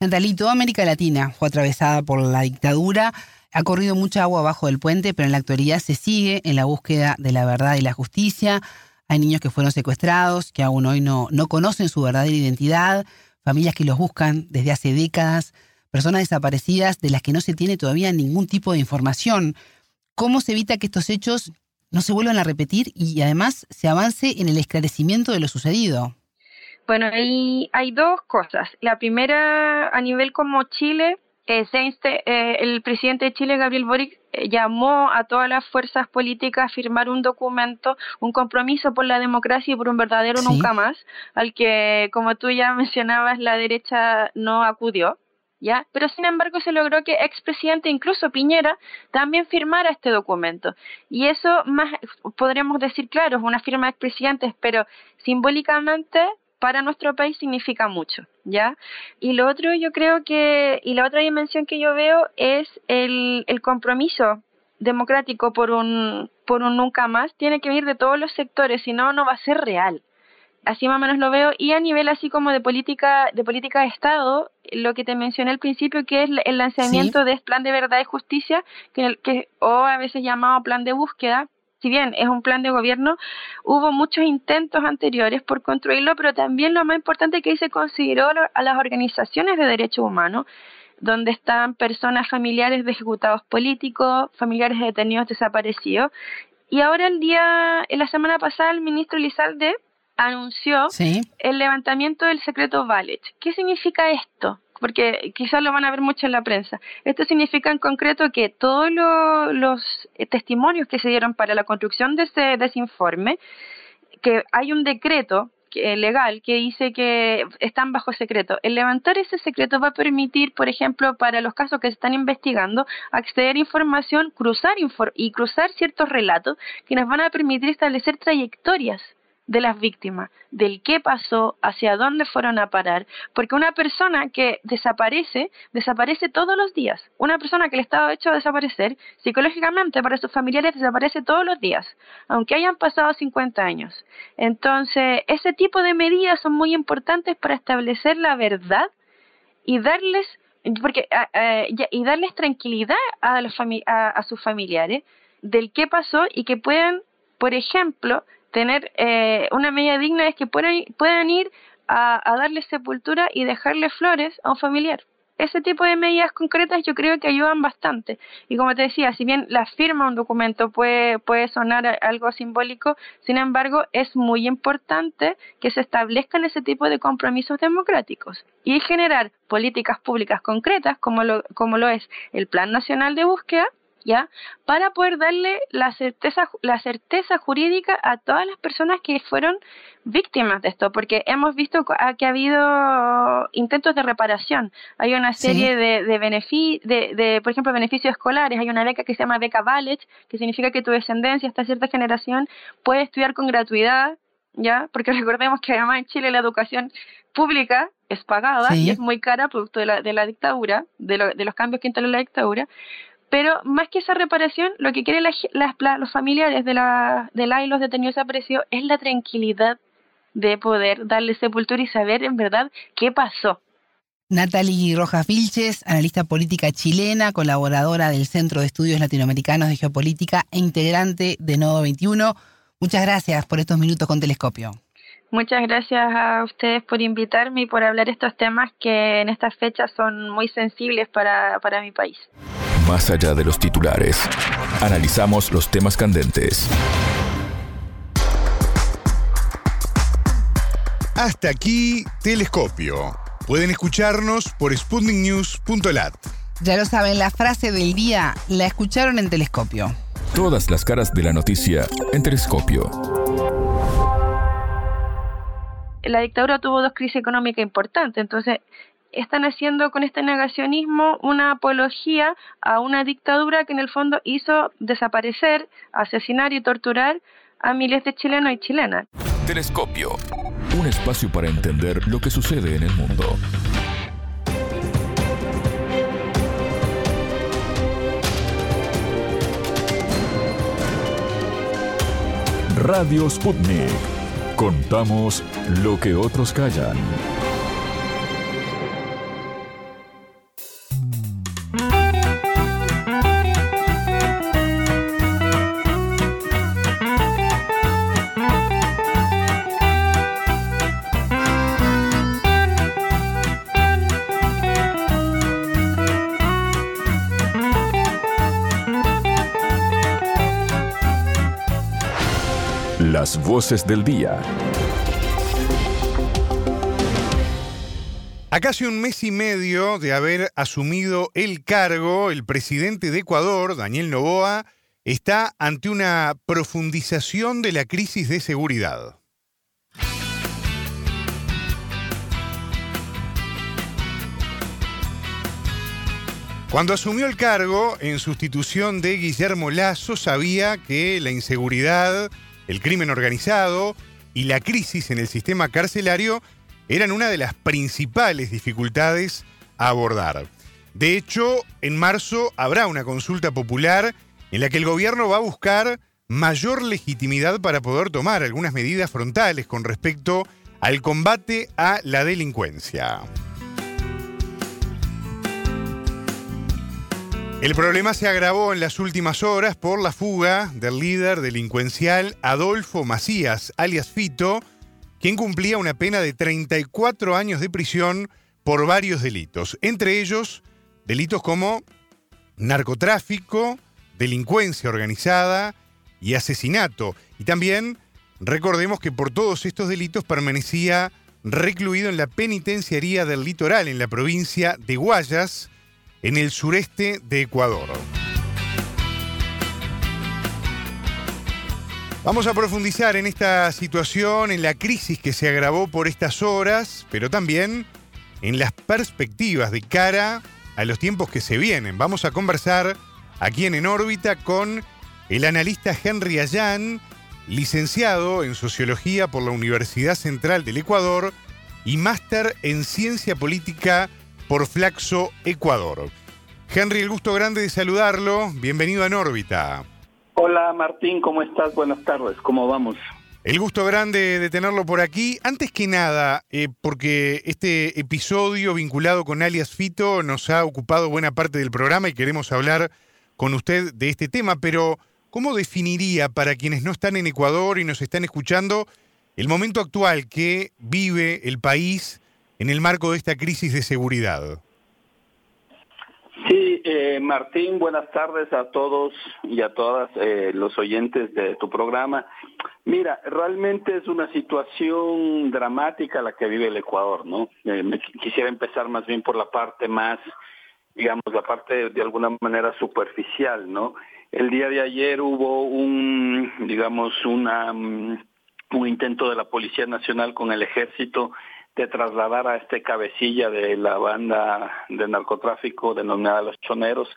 Natalí, toda América Latina fue atravesada por la dictadura, ha corrido mucha agua abajo del puente, pero en la actualidad se sigue en la búsqueda de la verdad y la justicia. Hay niños que fueron secuestrados, que aún hoy no, no conocen su verdadera identidad, familias que los buscan desde hace décadas, personas desaparecidas de las que no se tiene todavía ningún tipo de información. ¿Cómo se evita que estos hechos no se vuelvan a repetir y además se avance en el esclarecimiento de lo sucedido. Bueno, hay, hay dos cosas. La primera, a nivel como Chile, eh, eh, el presidente de Chile, Gabriel Boric, eh, llamó a todas las fuerzas políticas a firmar un documento, un compromiso por la democracia y por un verdadero nunca más, al que, como tú ya mencionabas, la derecha no acudió. ¿Ya? Pero sin embargo se logró que expresidente, incluso Piñera, también firmara este documento. Y eso más, podríamos decir, claro, es una firma de expresidentes, pero simbólicamente para nuestro país significa mucho, ¿ya? Y lo otro yo creo que, y la otra dimensión que yo veo es el, el compromiso democrático por un, por un nunca más, tiene que venir de todos los sectores, si no, no va a ser real así más o menos lo veo y a nivel así como de política de política de estado lo que te mencioné al principio que es el lanzamiento de este plan de verdad y justicia que, que o a veces llamado plan de búsqueda si bien es un plan de gobierno hubo muchos intentos anteriores por construirlo pero también lo más importante que ahí se consideró a las organizaciones de derechos humanos donde están personas familiares de ejecutados políticos, familiares de detenidos desaparecidos. Y ahora el día, en la semana pasada, el ministro Lizalde anunció el levantamiento del secreto Valet. ¿Qué significa esto? Porque quizás lo van a ver mucho en la prensa. Esto significa en concreto que todos los testimonios que se dieron para la construcción de ese, de ese informe, que hay un decreto legal que dice que están bajo secreto. El levantar ese secreto va a permitir, por ejemplo, para los casos que se están investigando, acceder a información, cruzar y cruzar ciertos relatos que nos van a permitir establecer trayectorias de las víctimas, del qué pasó, hacia dónde fueron a parar, porque una persona que desaparece, desaparece todos los días. Una persona que le estaba hecho desaparecer, psicológicamente para sus familiares desaparece todos los días, aunque hayan pasado 50 años. Entonces, ese tipo de medidas son muy importantes para establecer la verdad y darles porque y darles tranquilidad a, los a sus familiares del qué pasó y que puedan, por ejemplo, tener eh, una medida digna es que puedan, puedan ir a, darle sepultura y dejarle flores a un familiar. Ese tipo de medidas concretas yo creo que ayudan bastante. Y como te decía, si bien la firma un documento puede, puede sonar algo simbólico, sin embargo es muy importante que se establezcan ese tipo de compromisos democráticos y generar políticas públicas concretas como lo, como lo es el Plan Nacional de Búsqueda ¿ya? Para poder darle la certeza, la certeza jurídica a todas las personas que fueron víctimas de esto, porque hemos visto que ha habido intentos de reparación. Hay una serie de, de, beneficios, de, por ejemplo, beneficios escolares. Hay una beca que se llama Beca Ballet, que significa que tu descendencia hasta cierta generación puede estudiar con gratuidad, ¿ya? Porque recordemos que además en Chile la educación pública es pagada y es muy cara producto de la, de la dictadura, de, de los cambios que instaló la dictadura, pero más que esa reparación, lo que quieren los familiares de, la, de la y los detenidos desaparecidos es la tranquilidad de poder darle sepultura y saber en verdad qué pasó. Natalie Rojas Vilches, analista política chilena, colaboradora del Centro de Estudios Latinoamericanos de Geopolítica e integrante de Nodo 21. Muchas gracias por estos minutos con Telescopio. Muchas gracias a ustedes por invitarme y por hablar estos temas que en estas fechas son muy sensibles para, para mi país. Más allá de los titulares, analizamos los temas candentes. Hasta aquí, Telescopio. Pueden escucharnos por sputniknews.lat. Ya lo saben, la frase del día la escucharon en Telescopio. Todas las caras de la noticia en Telescopio. La dictadura tuvo dos crisis económicas importantes, entonces están haciendo con este negacionismo una apología a una dictadura que en el fondo hizo desaparecer, asesinar y torturar a miles de chilenos y chilenas. Telescopio, un espacio para entender lo que sucede en el mundo. Radio Sputnik. Contamos lo que otros callan. Las voces del día. A casi un mes y medio de haber asumido el cargo, el presidente de Ecuador, Daniel Novoa, está ante una profundización de la crisis de seguridad. Cuando asumió el cargo, en sustitución de Guillermo Lazo, sabía que la inseguridad el crimen organizado y la crisis en el sistema carcelario eran una de las principales dificultades a abordar. De hecho, en marzo habrá una consulta popular en la que el gobierno va a buscar mayor legitimidad para poder tomar algunas medidas frontales con respecto al combate a la delincuencia. El problema se agravó en las últimas horas por la fuga del líder delincuencial Adolfo Macías, alias Fito, quien cumplía una pena de 34 años de prisión por varios delitos, entre ellos delitos como narcotráfico, delincuencia organizada y asesinato. Y también recordemos que por todos estos delitos permanecía recluido en la penitenciaría del litoral en la provincia de Guayas, en el sureste de Ecuador. Vamos a profundizar en esta situación, en la crisis que se agravó por estas horas, pero también en las perspectivas de cara a los tiempos que se vienen. Vamos a conversar aquí en En órbita con el analista Henry Ayán, licenciado en Sociología por la Universidad Central del Ecuador y máster en Ciencia Política por Flaxo Ecuador. Henry, el gusto grande de saludarlo. Bienvenido a En órbita. Hola Martín, ¿cómo estás? Buenas tardes, ¿cómo vamos? El gusto grande de tenerlo por aquí. Antes que nada, eh, porque este episodio vinculado con alias Fito nos ha ocupado buena parte del programa y queremos hablar con usted de este tema, pero ¿cómo definiría para quienes no están en Ecuador y nos están escuchando el momento actual que vive el país en el marco de esta crisis de seguridad? Sí, eh, Martín, buenas tardes a todos y a todas eh, los oyentes de tu programa. Mira, realmente es una situación dramática la que vive el Ecuador, ¿no? Eh, quisiera empezar más bien por la parte más, digamos, la parte de alguna manera superficial, ¿no? El día de ayer hubo un, digamos, una, mm, un intento de la Policía Nacional con el Ejército de trasladar a este cabecilla de la banda de narcotráfico denominada Los Choneros,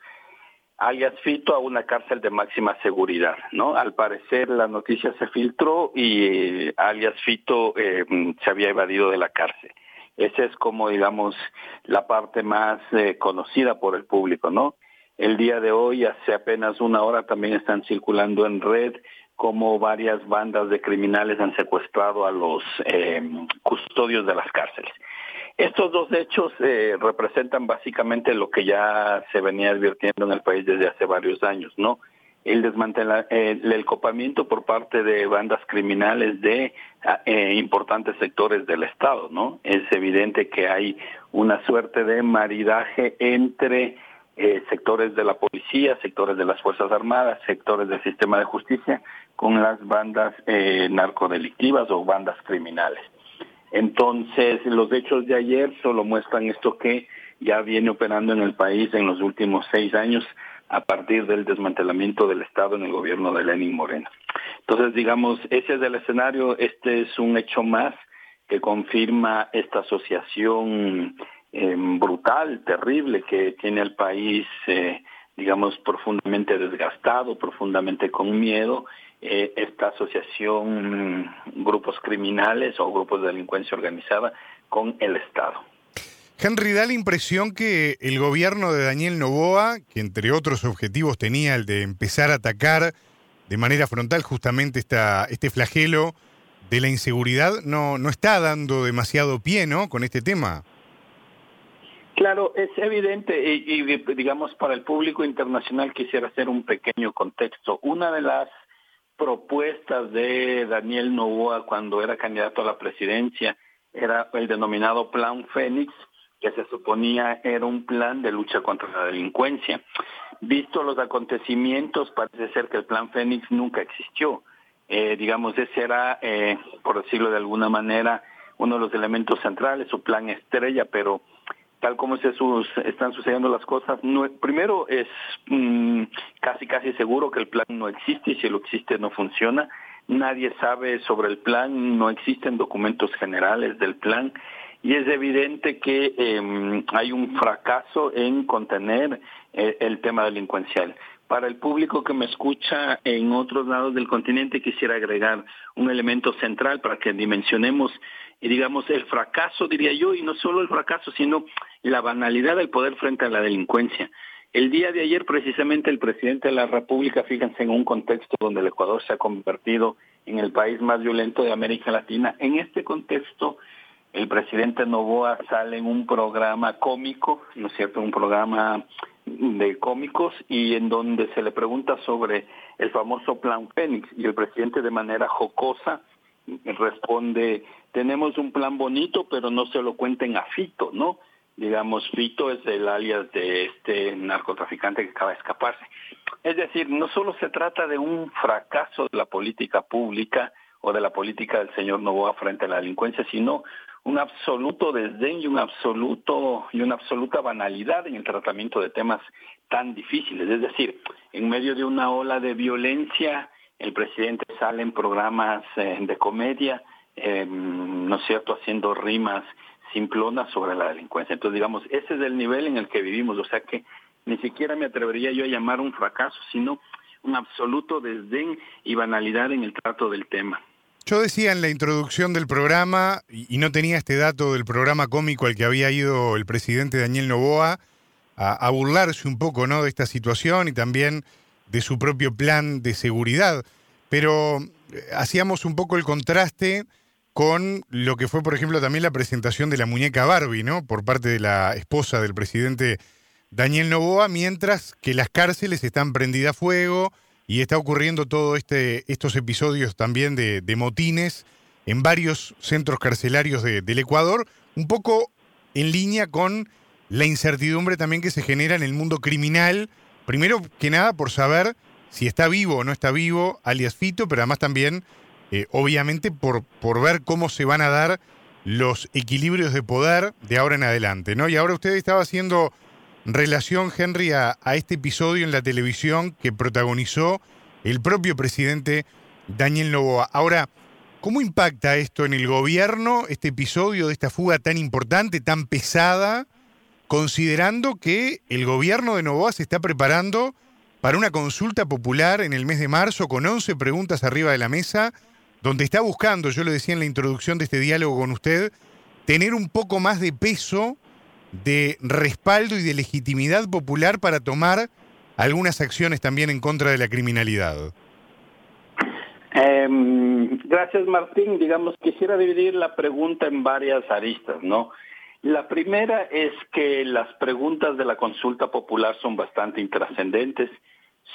alias Fito, a una cárcel de máxima seguridad, ¿no? Al parecer la noticia se filtró y eh, alias Fito eh, se había evadido de la cárcel. Esa es como, digamos, la parte más eh, conocida por el público, ¿no? El día de hoy, hace apenas una hora, también están circulando en red como varias bandas de criminales han secuestrado a los eh, custodios de las cárceles. Estos dos hechos eh, representan básicamente lo que ya se venía advirtiendo en el país desde hace varios años, ¿no? El desmantelamiento, el, copamiento por parte de bandas criminales de eh, importantes sectores del Estado, ¿no? Es evidente que hay una suerte de maridaje entre eh, sectores de la policía, sectores de las Fuerzas Armadas, sectores del sistema de justicia, con las bandas eh, narcodelictivas o bandas criminales. Entonces, los hechos de ayer solo muestran esto que ya viene operando en el país en los últimos seis años a partir del desmantelamiento del Estado en el gobierno de Lenin Moreno. Entonces, digamos, ese es el escenario, este es un hecho más que confirma esta asociación eh, brutal, terrible que tiene el país, eh, digamos, profundamente desgastado, profundamente con miedo, eh, esta asociación, mm, grupos criminales o grupos de delincuencia organizada con el Estado. Henry, da la impresión que el gobierno de Daniel Novoa, que entre otros objetivos tenía el de empezar a atacar de manera frontal justamente esta, este flagelo de la inseguridad, no, no está dando demasiado pie, ¿no? Con este tema. Claro, es evidente y, digamos para el público internacional quisiera hacer un pequeño contexto. Una de las propuestas de Daniel Novoa cuando era candidato a la presidencia era el denominado Plan Fénix, que se suponía era un plan de lucha contra la delincuencia. Visto los acontecimientos, parece ser que el Plan Fénix nunca existió. Eh, digamos, ese era, eh, por decirlo de alguna manera, uno de los elementos centrales, su plan estrella, pero tal como se están sucediendo las cosas, primero es mm, casi casi seguro que el plan no existe y si lo existe no funciona. Nadie sabe sobre el plan, no existen documentos generales del plan y es evidente que em, hay un fracaso en contener eh, el tema delincuencial. Para el público que me escucha en otros lados del continente quisiera agregar un elemento central para que dimensionemos digamos el fracaso, diría yo, y no solo el fracaso, sino la banalidad del poder frente a la delincuencia. El día de ayer precisamente el presidente de la República, fíjense en un contexto donde el Ecuador se ha convertido en el país más violento de América Latina, en este contexto el presidente Novoa sale en un programa cómico, ¿no es cierto? Un programa de cómicos y en donde se le pregunta sobre el famoso plan Fénix y el presidente de manera jocosa responde, tenemos un plan bonito, pero no se lo cuenten a Fito, ¿no? Digamos, Fito es el alias de este narcotraficante que acaba de escaparse. Es decir, no solo se trata de un fracaso de la política pública o de la política del señor Novoa frente a la delincuencia, sino un absoluto desdén y un absoluto y una absoluta banalidad en el tratamiento de temas tan difíciles. Es decir, en medio de una ola de violencia, el presidente sale en programas eh, de comedia, em, ¿no es cierto?, haciendo rimas simplonas sobre la delincuencia. Entonces, digamos, ese es el nivel en el que vivimos, o sea que ni siquiera me atrevería yo a llamar un fracaso, sino un absoluto desdén y banalidad en el trato del tema. Yo decía en la introducción del programa, y no tenía este dato del programa cómico al que había ido el presidente Daniel Novoa, a, burlarse un poco ¿no? de esta situación y también de su propio plan de seguridad. Pero eh, hacíamos un poco el contraste con lo que fue, por ejemplo, también la presentación de la muñeca Barbie, ¿no? Por parte de la esposa del presidente Daniel Novoa, mientras que las cárceles están prendidas a fuego, y está ocurriendo todo este, estos episodios también de, motines en varios centros carcelarios del Ecuador, un poco en línea con la incertidumbre también que se genera en el mundo criminal, primero que nada por saber si está vivo o no está vivo, alias Fito, pero además también, eh, obviamente, por, por ver cómo se van a dar los equilibrios de poder de ahora en adelante, ¿no? Y ahora usted estaba haciendo relación, Henry, a, este episodio en la televisión que protagonizó el propio presidente Daniel Novoa. Ahora, ¿cómo impacta esto en el gobierno, este episodio de esta fuga tan importante, tan pesada, considerando que el gobierno de Novoa se está preparando para una consulta popular en el mes de marzo con 11 preguntas arriba de la mesa, donde está buscando, yo lo decía en la introducción de este diálogo con usted, tener un poco más de peso de respaldo y de legitimidad popular para tomar algunas acciones también en contra de la criminalidad? Em, gracias, Martín. Digamos, quisiera dividir la pregunta en varias aristas, ¿no? La primera es que las preguntas de la consulta popular son bastante intrascendentes.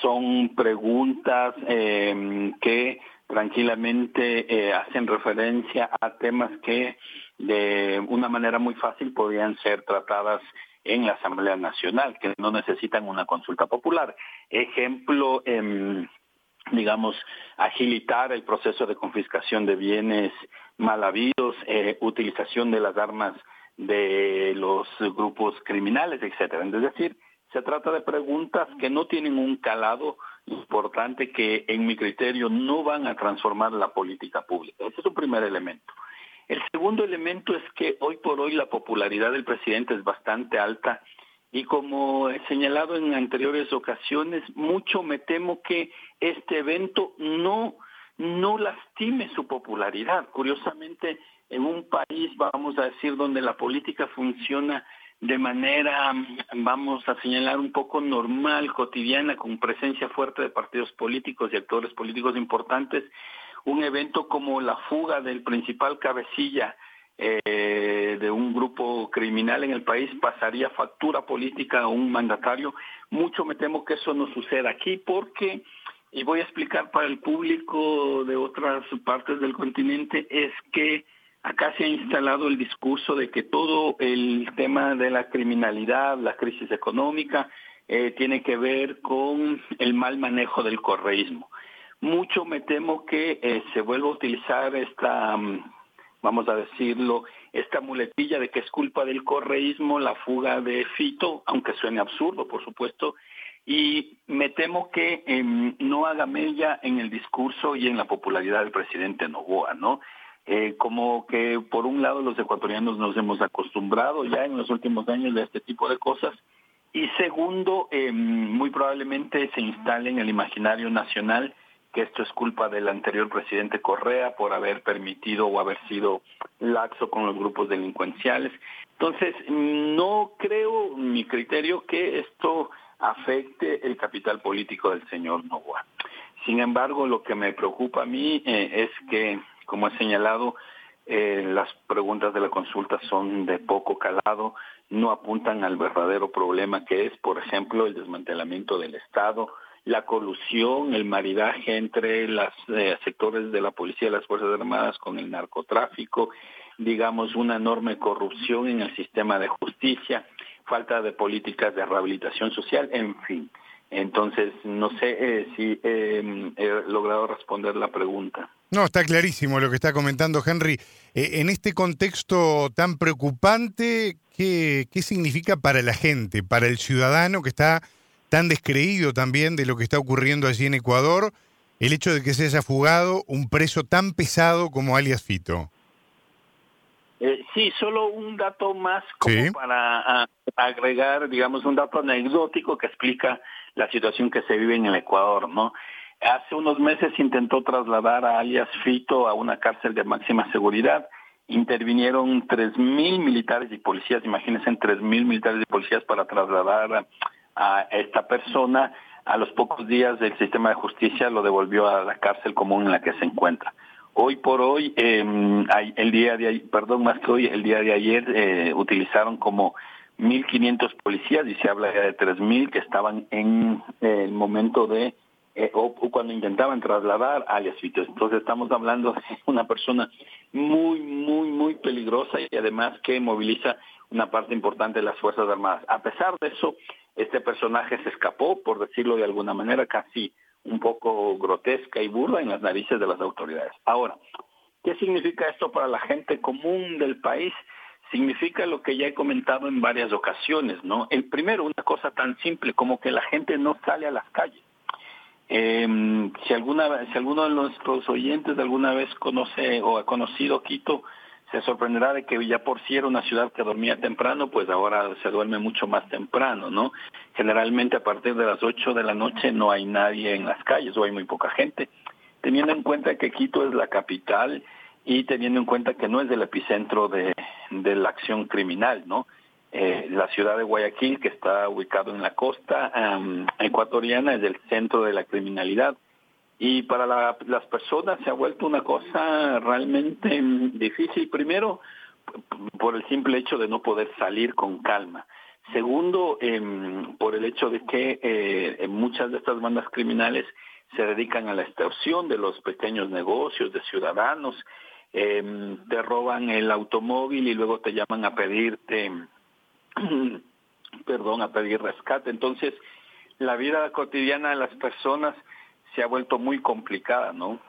Son preguntas em, que tranquilamente eh, hacen referencia a temas que de una manera muy fácil podrían ser tratadas en la Asamblea Nacional, que no necesitan una consulta popular. Ejemplo, em, digamos, agilitar el proceso de confiscación de bienes mal habidos, eh, utilización de las armas de los grupos criminales, etcétera. Es decir, se trata de preguntas que no tienen un calado importante que en mi criterio no van a transformar la política pública. Ese es un primer elemento. El segundo elemento es que hoy por hoy la popularidad del presidente es bastante alta y como he señalado en anteriores ocasiones, mucho me temo que este evento no, no lastime su popularidad. Curiosamente, en un país, vamos a decir, donde la política funciona de manera, vamos a señalar, un poco normal, cotidiana, con presencia fuerte de partidos políticos y actores políticos importantes, un evento como la fuga del principal cabecilla eh, de un grupo criminal en el país pasaría factura política a un mandatario. Mucho me temo que eso no suceda aquí porque, y voy a explicar para el público de otras partes del continente, es que Acá se ha instalado el discurso de que todo el tema de la criminalidad, la crisis económica, eh, tiene que ver con el mal manejo del correísmo. Mucho me temo que eh, se vuelva a utilizar esta, mm, vamos a decirlo, esta muletilla de que es culpa del correísmo la fuga de Fito, aunque suene absurdo, por supuesto, y me temo que em, no haga mella en el discurso y en la popularidad del presidente Novoa, ¿no? Eh, como que por un lado los ecuatorianos nos hemos acostumbrado ya en los últimos años de este tipo de cosas y segundo, eh, muy probablemente se instale en el imaginario nacional que esto es culpa del anterior presidente Correa por haber permitido o haber sido laxo con los grupos delincuenciales. Entonces, no creo, mi criterio, que esto afecte el capital político del señor Novoa. Sin embargo, lo que me preocupa a mí eh, es que como he señalado, eh, las preguntas de la consulta son de poco calado, no apuntan al verdadero problema que es, por ejemplo, el desmantelamiento del Estado, la colusión, el maridaje entre los eh, sectores de la policía y las Fuerzas Armadas con el narcotráfico, digamos, una enorme corrupción en el sistema de justicia, falta de políticas de rehabilitación social, en fin. Entonces, no sé eh, si he logrado responder la pregunta. No, está clarísimo lo que está comentando Henry. Eh, en este contexto tan preocupante, ¿qué, ¿qué significa para la gente, para el ciudadano que está tan descreído también de lo que está ocurriendo allí en Ecuador? el hecho de que se haya fugado un preso tan pesado como alias Fito. Eh, sí, solo un dato más como para agregar, digamos, un dato anecdótico que explica la situación que se vive en el Ecuador, ¿no? Hace unos meses intentó trasladar a alias Fito a una cárcel de máxima seguridad. Intervinieron 3.000 militares y policías, imagínense, 3.000 militares y policías para trasladar a esta persona. A los pocos días el sistema de justicia lo devolvió a la cárcel común en la que se encuentra. Hoy por hoy, eh, el día de perdón, más que hoy, el día de ayer eh, utilizaron como 1.500 policías y se habla ya de 3.000 que estaban en el momento de, eh, o, cuando intentaban trasladar alias Fitos. Entonces estamos hablando de una persona muy, muy, muy peligrosa y además que moviliza una parte importante de las Fuerzas Armadas. A pesar de eso, este personaje se escapó, por decirlo de alguna manera, casi un poco grotesca y burda en las narices de las autoridades. Ahora, ¿qué significa esto para la gente común del país? Significa lo que ya he comentado en varias ocasiones, ¿no? El primero, una cosa tan simple como que la gente no sale a las calles. Eh, si alguna si alguno de nuestros oyentes alguna vez conoce o ha conocido Quito, se sorprenderá de que ya por sí era una ciudad que dormía temprano, pues ahora se duerme mucho más temprano, ¿no? Generalmente a partir de las 8 de la noche no hay nadie en las calles o hay muy poca gente. Teniendo en cuenta que Quito es la capital y teniendo en cuenta que no es el epicentro de la acción criminal, ¿no? Eh, la ciudad de Guayaquil, que está ubicado en la costa ecuatoriana, es el centro de la criminalidad y para las personas se ha vuelto una cosa realmente difícil. Primero, por el simple hecho de no poder salir con calma. Segundo, em, por el hecho de que eh, muchas de estas bandas criminales se dedican a la extorsión de los pequeños negocios, de ciudadanos, eh, te roban el automóvil y luego te llaman a pedirte, perdón, a pedir rescate. Entonces, la vida cotidiana de las personas se ha vuelto muy complicada, ¿no?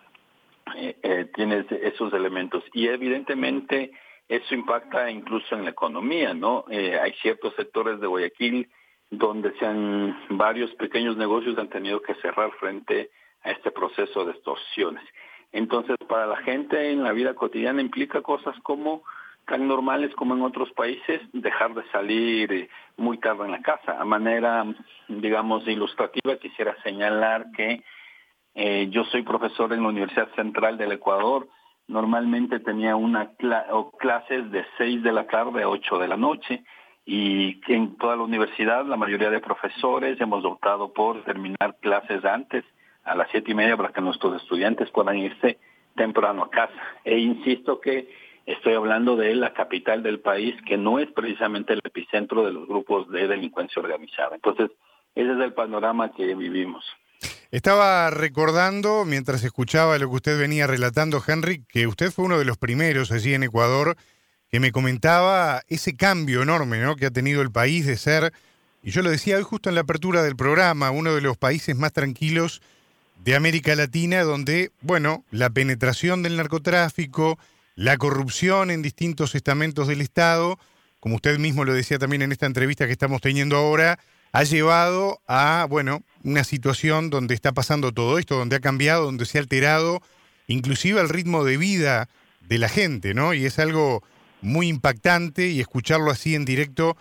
Eh, eh, tiene esos elementos y evidentemente eso impacta incluso en la economía, ¿no? Eh, hay ciertos sectores de Guayaquil donde se han, varios pequeños negocios han tenido que cerrar frente a este proceso de extorsiones. Entonces, para la gente en la vida cotidiana implica cosas como tan normales como en otros países, dejar de salir muy tarde en la casa. A manera, digamos, ilustrativa, quisiera señalar que eh, yo soy profesor en la Universidad Central del Ecuador. Normalmente tenía una clases de 6 de la tarde a 8 de la noche y en toda la universidad la mayoría de profesores hemos optado por terminar clases antes, a las siete y media, para que nuestros estudiantes puedan irse temprano a casa. E insisto que estoy hablando de la capital del país, que no es precisamente el epicentro de los grupos de delincuencia organizada. Entonces, ese es el panorama que vivimos. Estaba recordando, mientras escuchaba lo que usted venía relatando, Henry, que usted fue uno de los primeros allí en Ecuador que me comentaba ese cambio enorme ¿no? que ha tenido el país de ser, y yo lo decía hoy justo en la apertura del programa, uno de los países más tranquilos de América Latina, donde, bueno, la penetración del narcotráfico, la corrupción en distintos estamentos del Estado, como usted mismo lo decía también en esta entrevista que estamos teniendo ahora, ha llevado a, bueno, una situación donde está pasando todo esto, donde ha cambiado, donde se ha alterado inclusive el ritmo de vida de la gente, ¿no? Y es algo muy impactante y escucharlo así en directo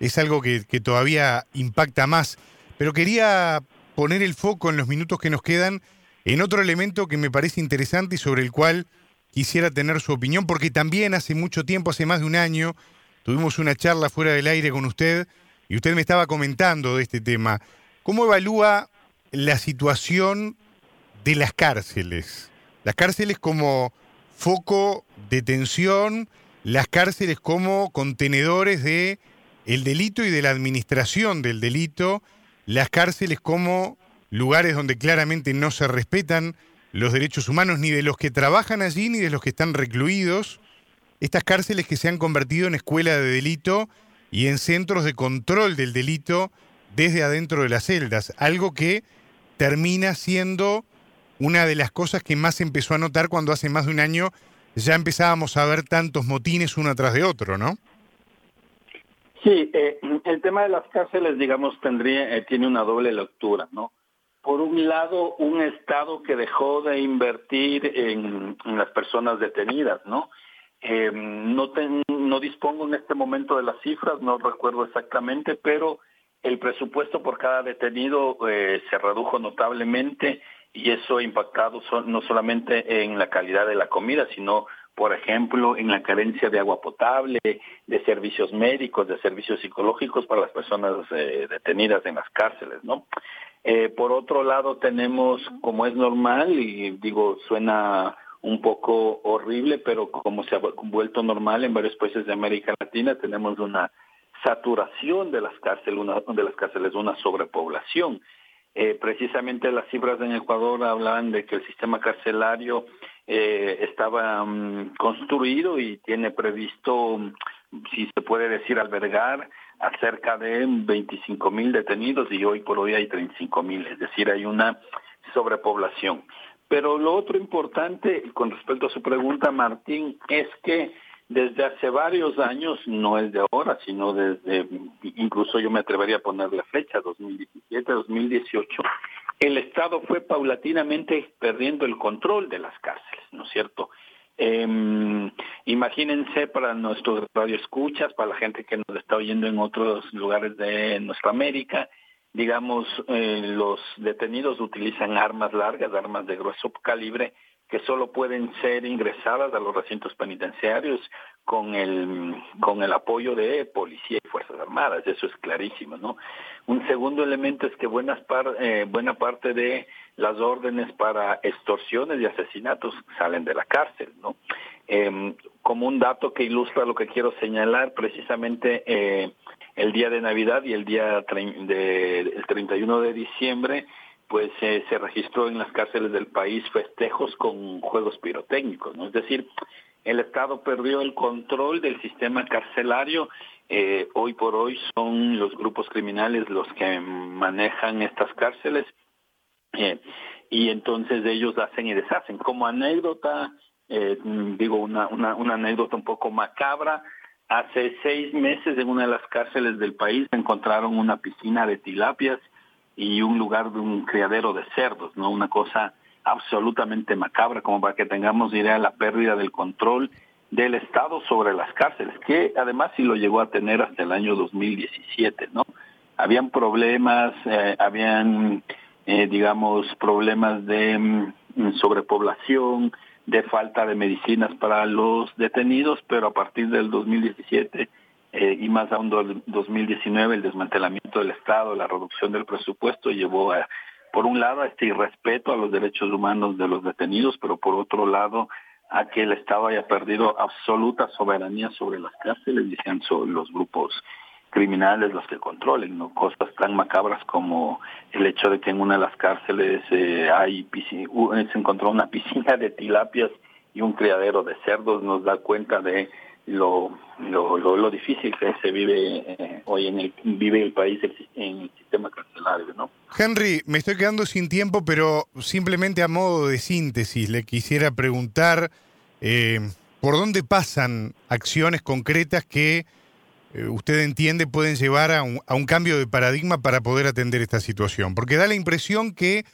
es algo que, que todavía impacta más. Pero quería poner el foco en los minutos que nos quedan en otro elemento que me parece interesante y sobre el cual quisiera tener su opinión, porque también hace mucho tiempo, hace más de un año, tuvimos una charla fuera del aire con usted y usted me estaba comentando de este tema. ¿Cómo evalúa la situación de las cárceles? Las cárceles como foco de tensión, las cárceles como contenedores de el delito y de la administración del delito, las cárceles como lugares donde claramente no se respetan los derechos humanos ni de los que trabajan allí ni de los que están recluidos, estas cárceles que se han convertido en escuela de delito y en centros de control del delito desde adentro de las celdas, algo que termina siendo una de las cosas que más empezó a notar cuando hace más de un año ya empezábamos a ver tantos motines uno tras de otro, ¿no? Sí, eh, el tema de las cárceles, digamos, tendría, eh, tiene una doble lectura, ¿no? Por un lado, un Estado que dejó de invertir en, las personas detenidas, ¿no? Eh, no, dispongo en este momento de las cifras, no recuerdo exactamente, pero el presupuesto por cada detenido eh, se redujo notablemente y eso ha impactado no solamente en la calidad de la comida, sino, por ejemplo, en la carencia de agua potable, de servicios médicos, de servicios psicológicos para las personas eh, detenidas en las cárceles, ¿no? Eh, por otro lado, tenemos, como es normal, y digo, suena un poco horrible, pero como se ha vuelto normal en varios países de América Latina, tenemos una saturación de las cárceles, una, de las cárceles, una sobrepoblación. Eh, precisamente las cifras en Ecuador hablan de que el sistema carcelario eh, estaba mm, construido y tiene previsto, si se puede decir, albergar a cerca de 25 mil detenidos y hoy por hoy hay 35 mil, es decir, hay una sobrepoblación. Pero lo otro importante con respecto a su pregunta, Martín, es que desde hace varios años, no es de ahora, sino desde, incluso yo me atrevería a poner la fecha, 2017, 2018, el Estado fue paulatinamente perdiendo el control de las cárceles, ¿no es cierto? Eh, imagínense para nuestros radioescuchas, para la gente que nos está oyendo en otros lugares de nuestra América, digamos, eh, los detenidos utilizan armas largas, armas de grueso calibre, que solo pueden ser ingresadas a los recintos penitenciarios con el con el apoyo de policía y fuerzas armadas eso es clarísimo no un segundo elemento es que buenas par, eh, buena parte de las órdenes para extorsiones y asesinatos salen de la cárcel no eh, como un dato que ilustra lo que quiero señalar precisamente eh, el día de navidad y el día de, el 31 de diciembre pues eh, se registró en las cárceles del país festejos con juegos pirotécnicos, ¿no? Es decir, el Estado perdió el control del sistema carcelario. Eh, hoy por hoy son los grupos criminales los que manejan estas cárceles eh, y entonces ellos hacen y deshacen. Como anécdota, eh, digo una, una, anécdota un poco macabra, hace seis meses en una de las cárceles del país encontraron una piscina de tilapias y un lugar de un criadero de cerdos, ¿no? Una cosa absolutamente macabra, como para que tengamos idea de la pérdida del control del Estado sobre las cárceles, que además sí lo llegó a tener hasta el año 2017, ¿no? Habían problemas, eh, habían, eh, digamos, problemas de mm, sobrepoblación, de falta de medicinas para los detenidos, pero a partir del 2017 eh, y más aún 2019 el desmantelamiento del Estado, la reducción del presupuesto llevó a, por un lado a este irrespeto a los derechos humanos de los detenidos, pero por otro lado a que el Estado haya perdido absoluta soberanía sobre las cárceles y los grupos criminales los que controlen, ¿no? Cosas tan macabras como el hecho de que en una de las cárceles eh, hay se encontró una piscina de tilapias y un criadero de cerdos, nos da cuenta de lo, lo, lo, difícil que se vive eh, hoy en el vive el país en el sistema carcelario, ¿no? Henry, me estoy quedando sin tiempo, pero simplemente a modo de síntesis le quisiera preguntar eh, por dónde pasan acciones concretas que eh, usted entiende pueden llevar a un, a un cambio de paradigma para poder atender esta situación, porque da la impresión que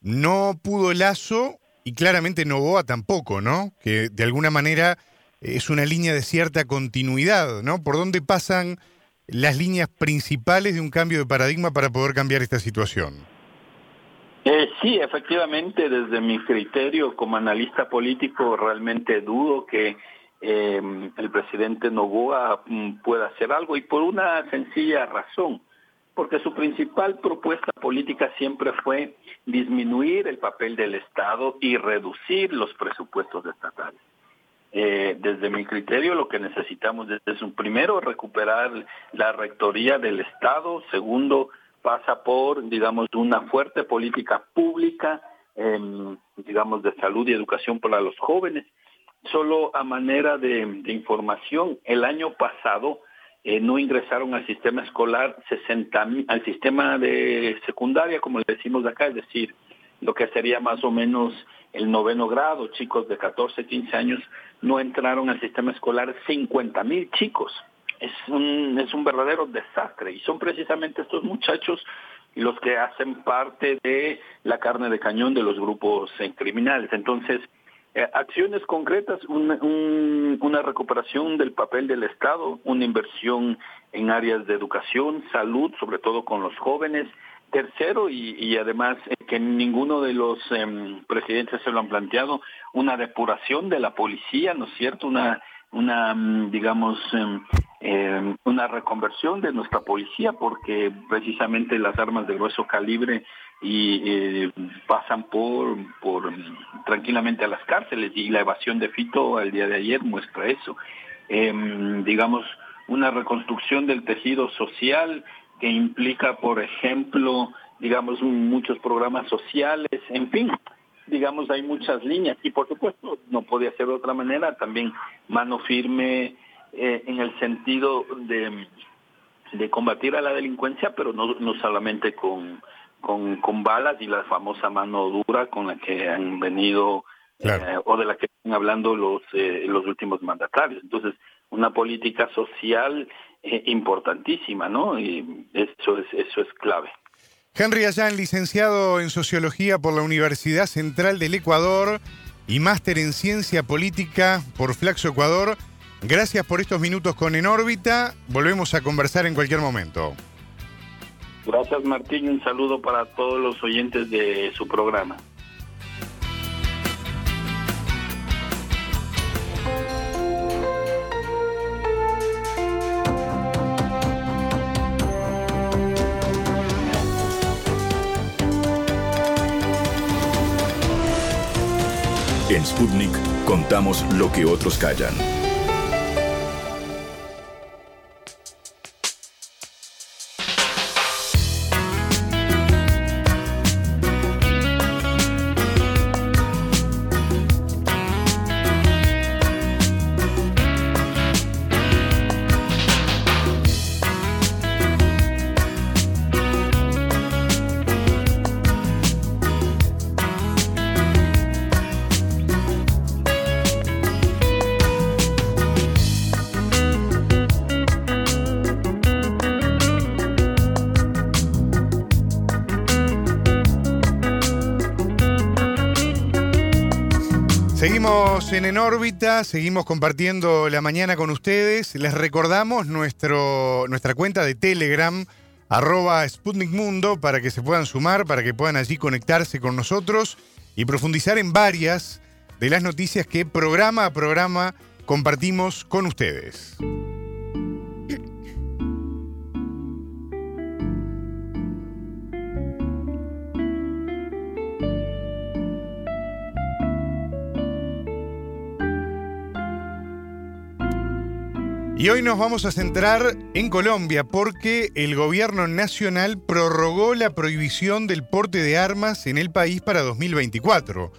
no pudo Lazo y claramente Novoa tampoco, ¿no? Que de alguna manera es una línea de cierta continuidad, ¿no? ¿Por dónde pasan las líneas principales de un cambio de paradigma para poder cambiar esta situación? Eh, sí, efectivamente, desde mi criterio como analista político, realmente dudo que eh, el presidente Novoa mm, pueda hacer algo y por una sencilla razón, porque su principal propuesta política siempre fue disminuir el papel del Estado y reducir los presupuestos estatales. Eh, desde mi criterio, lo que necesitamos es, un primero, recuperar la rectoría del Estado. Segundo, pasa por, digamos, una fuerte política pública, digamos, de salud y educación para los jóvenes. Solo a manera de, información, el año pasado eh, no ingresaron al sistema escolar 60 al sistema de secundaria, como le decimos acá, es decir, lo que sería más o menos el noveno grado, chicos de 14, 15 años, no entraron al sistema escolar 50 mil chicos. Es un, es un verdadero desastre y son precisamente estos muchachos los que hacen parte de la carne de cañón de los grupos eh, criminales. Entonces, eh, acciones concretas, una recuperación del papel del Estado, una inversión en áreas de educación, salud, sobre todo con los jóvenes. Tercero, y, además eh, que ninguno de los em, presidentes se lo han planteado, una depuración de la policía, ¿no es cierto? Una una, mm, digamos, em, em, una reconversión de nuestra policía, porque precisamente las armas de grueso calibre y eh, pasan por, por mm, tranquilamente a las cárceles y la evasión de Fito al día de ayer muestra eso. Em, digamos, una reconstrucción del tejido social que implica, por ejemplo, digamos, muchos programas sociales, en fin, digamos, hay muchas líneas y por supuesto no podía ser de otra manera, también mano firme eh, en el sentido de, de combatir a la delincuencia, pero no, no solamente con, con, con balas y la famosa mano dura con la que han venido eh, o de la que están hablando los, eh, los últimos mandatarios. Entonces, una política social importantísima, ¿no? Y eso es, eso es clave. Henry Allán, licenciado en Sociología por la Universidad Central del Ecuador y máster en Ciencia Política por Flaxo Ecuador. Gracias por estos minutos con En órbita. Volvemos a conversar en cualquier momento. Gracias Martín, un saludo para todos los oyentes de su programa. En Sputnik contamos lo que otros callan. En órbita, seguimos compartiendo la mañana con ustedes. Les recordamos nuestro, nuestra cuenta de Telegram, arroba Sputnik Mundo, para que se puedan sumar, para que puedan allí conectarse con nosotros y profundizar en varias de las noticias que programa a programa compartimos con ustedes. Y hoy nos vamos a centrar en Colombia porque el gobierno nacional prorrogó la prohibición del porte de armas en el país para 2024.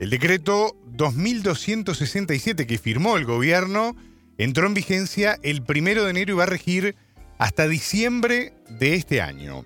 El decreto 2267 que firmó el gobierno entró en vigencia el primero de enero y va a regir hasta diciembre de este año.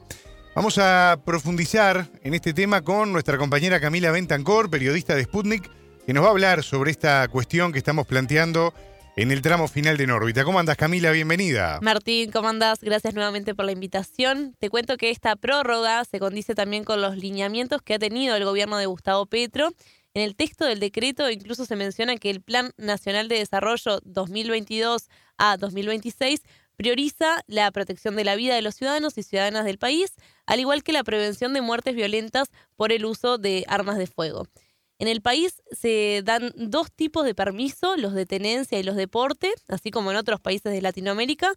Vamos a profundizar en este tema con nuestra compañera Camila Bentancor, periodista de Sputnik, que nos va a hablar sobre esta cuestión que estamos planteando en el tramo final de Nórbita. ¿Cómo andas, Camila? Bienvenida. Martín, ¿cómo andas? Gracias nuevamente por la invitación. Te cuento que esta prórroga se condice también con los lineamientos que ha tenido el gobierno de Gustavo Petro. En el texto del decreto incluso se menciona que el Plan Nacional de Desarrollo 2022 a 2026 prioriza la protección de la vida de los ciudadanos y ciudadanas del país, al igual que la prevención de muertes violentas por el uso de armas de fuego. En el país se dan dos tipos de permiso, los de tenencia y los de porte, así como en otros países de Latinoamérica.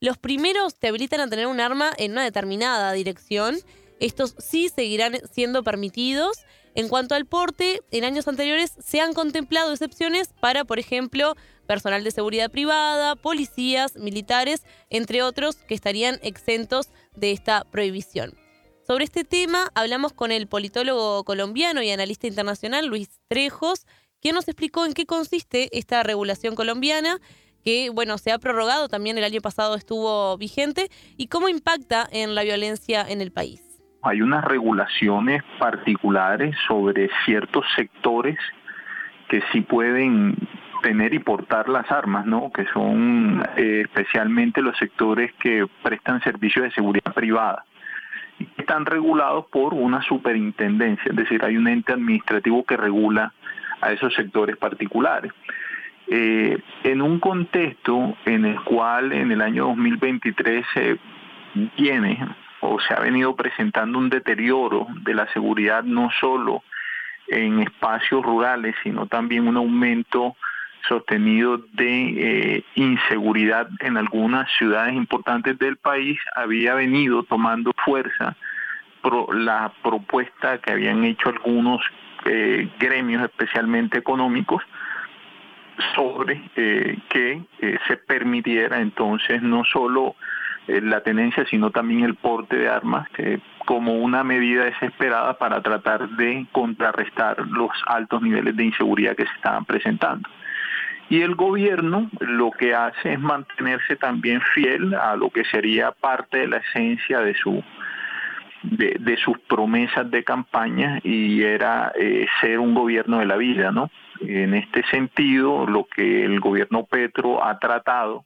Los primeros te habilitan a tener un arma en una determinada dirección. Estos sí seguirán siendo permitidos. En cuanto al porte, en años anteriores se han contemplado excepciones para, por ejemplo, personal de seguridad privada, policías, militares, entre otros, que estarían exentos de esta prohibición. Sobre este tema hablamos con el politólogo colombiano y analista internacional Luis Trejos, quien nos explicó en qué consiste esta regulación colombiana que bueno, se ha prorrogado también el año pasado estuvo vigente y cómo impacta en la violencia en el país. Hay unas regulaciones particulares sobre ciertos sectores que sí pueden tener y portar las armas, ¿no? Que son eh, especialmente los sectores que prestan servicios de seguridad privada están regulados por una superintendencia, es decir, hay un ente administrativo que regula a esos sectores particulares. Eh, en un contexto en el cual en el año 2023 se viene o se ha venido presentando un deterioro de la seguridad no solo en espacios rurales, sino también un aumento sostenido de eh, inseguridad en algunas ciudades importantes del país, había venido tomando fuerza la propuesta que habían hecho algunos eh, gremios, especialmente económicos, sobre eh, que se permitiera entonces no solo la tenencia, sino también el porte de armas, como una medida desesperada para tratar de contrarrestar los altos niveles de inseguridad que se estaban presentando. Y el gobierno lo que hace es mantenerse también fiel a lo que sería parte de la esencia de su de, sus promesas de campaña y era eh, ser un gobierno de la vida, ¿no? En este sentido, lo que el gobierno Petro ha tratado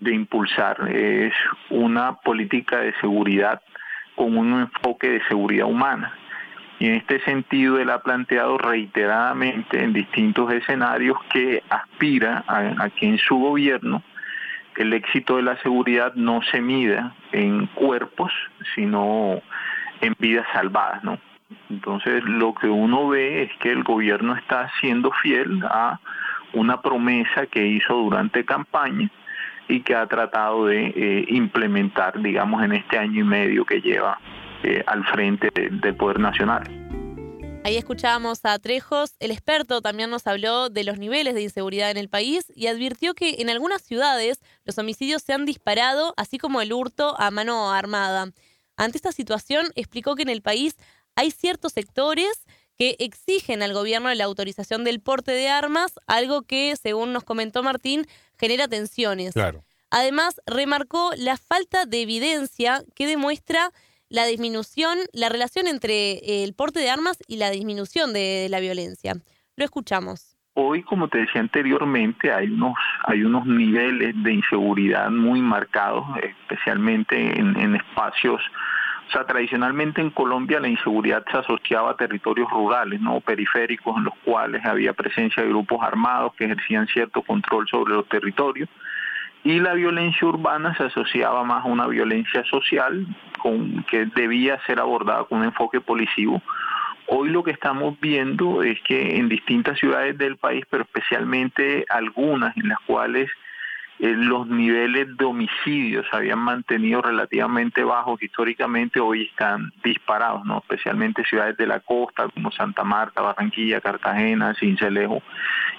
de impulsar es una política de seguridad con un enfoque de seguridad humana y en este sentido, él ha planteado reiteradamente en distintos escenarios que aspira a, que en su gobierno el éxito de la seguridad no se mida en cuerpos, sino en vidas salvadas, ¿no? Entonces, lo que uno ve es que el gobierno está siendo fiel a una promesa que hizo durante campaña y que ha tratado de eh, implementar, digamos, en este año y medio que lleva eh, al frente del Poder Nacional. Ahí escuchábamos a Trejos, el experto también nos habló de los niveles de inseguridad en el país y advirtió que en algunas ciudades los homicidios se han disparado, así como el hurto a mano armada. Ante esta situación, explicó que en el país hay ciertos sectores que exigen al gobierno la autorización del porte de armas, algo que, según nos comentó Martín, genera tensiones. Claro. Además, remarcó la falta de evidencia que demuestra la disminución, la relación entre el porte de armas y la disminución de la violencia. Lo escuchamos. Hoy, como te decía anteriormente, hay unos, hay unos niveles de inseguridad muy marcados, especialmente en, en espacios o sea, tradicionalmente en Colombia la inseguridad se asociaba a territorios rurales, no periféricos, en los cuales había presencia de grupos armados que ejercían cierto control sobre los territorios y la violencia urbana se asociaba más a una violencia social con, que debía ser abordada con un enfoque policivo. Hoy lo que estamos viendo es que en distintas ciudades del país, pero especialmente algunas en las cuales eh, los niveles de homicidios habían mantenido relativamente bajos históricamente, hoy están disparados, ¿no? especialmente ciudades de la costa como Santa Marta, Barranquilla, Cartagena, Cincelejo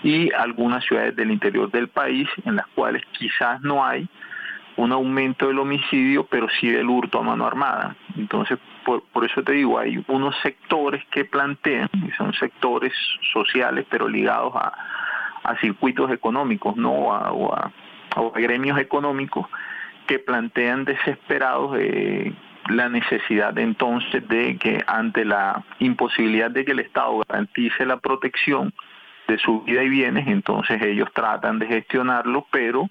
y algunas ciudades del interior del país en las cuales quizás no hay un aumento del homicidio, pero sí del hurto a mano armada. Entonces, por, eso te digo, hay unos sectores que plantean, y son sectores sociales, pero ligados a, circuitos económicos, no a o gremios económicos que plantean desesperados eh, la necesidad entonces de que ante la imposibilidad de que el Estado garantice la protección de su vida y bienes, entonces ellos tratan de gestionarlo, pero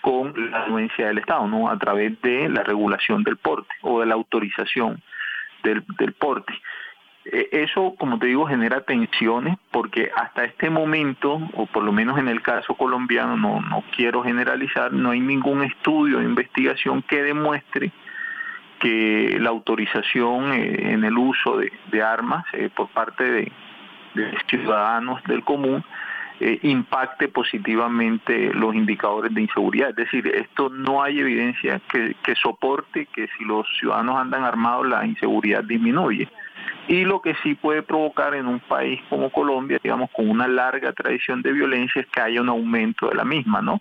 con la anuencia del Estado, ¿no? A través de la regulación del porte o de la autorización del, del porte. Eh, eso, como te digo, genera tensiones porque hasta este momento, o por lo menos en el caso colombiano, no, no quiero generalizar, no hay ningún estudio o investigación que demuestre que la autorización eh, en el uso de, armas eh, por parte de, ciudadanos del común impacte positivamente los indicadores de inseguridad. Es decir, esto no hay evidencia que soporte que si los ciudadanos andan armados la inseguridad disminuye y lo que sí puede provocar en un país como Colombia, digamos, con una larga tradición de violencia, es que haya un aumento de la misma, ¿no?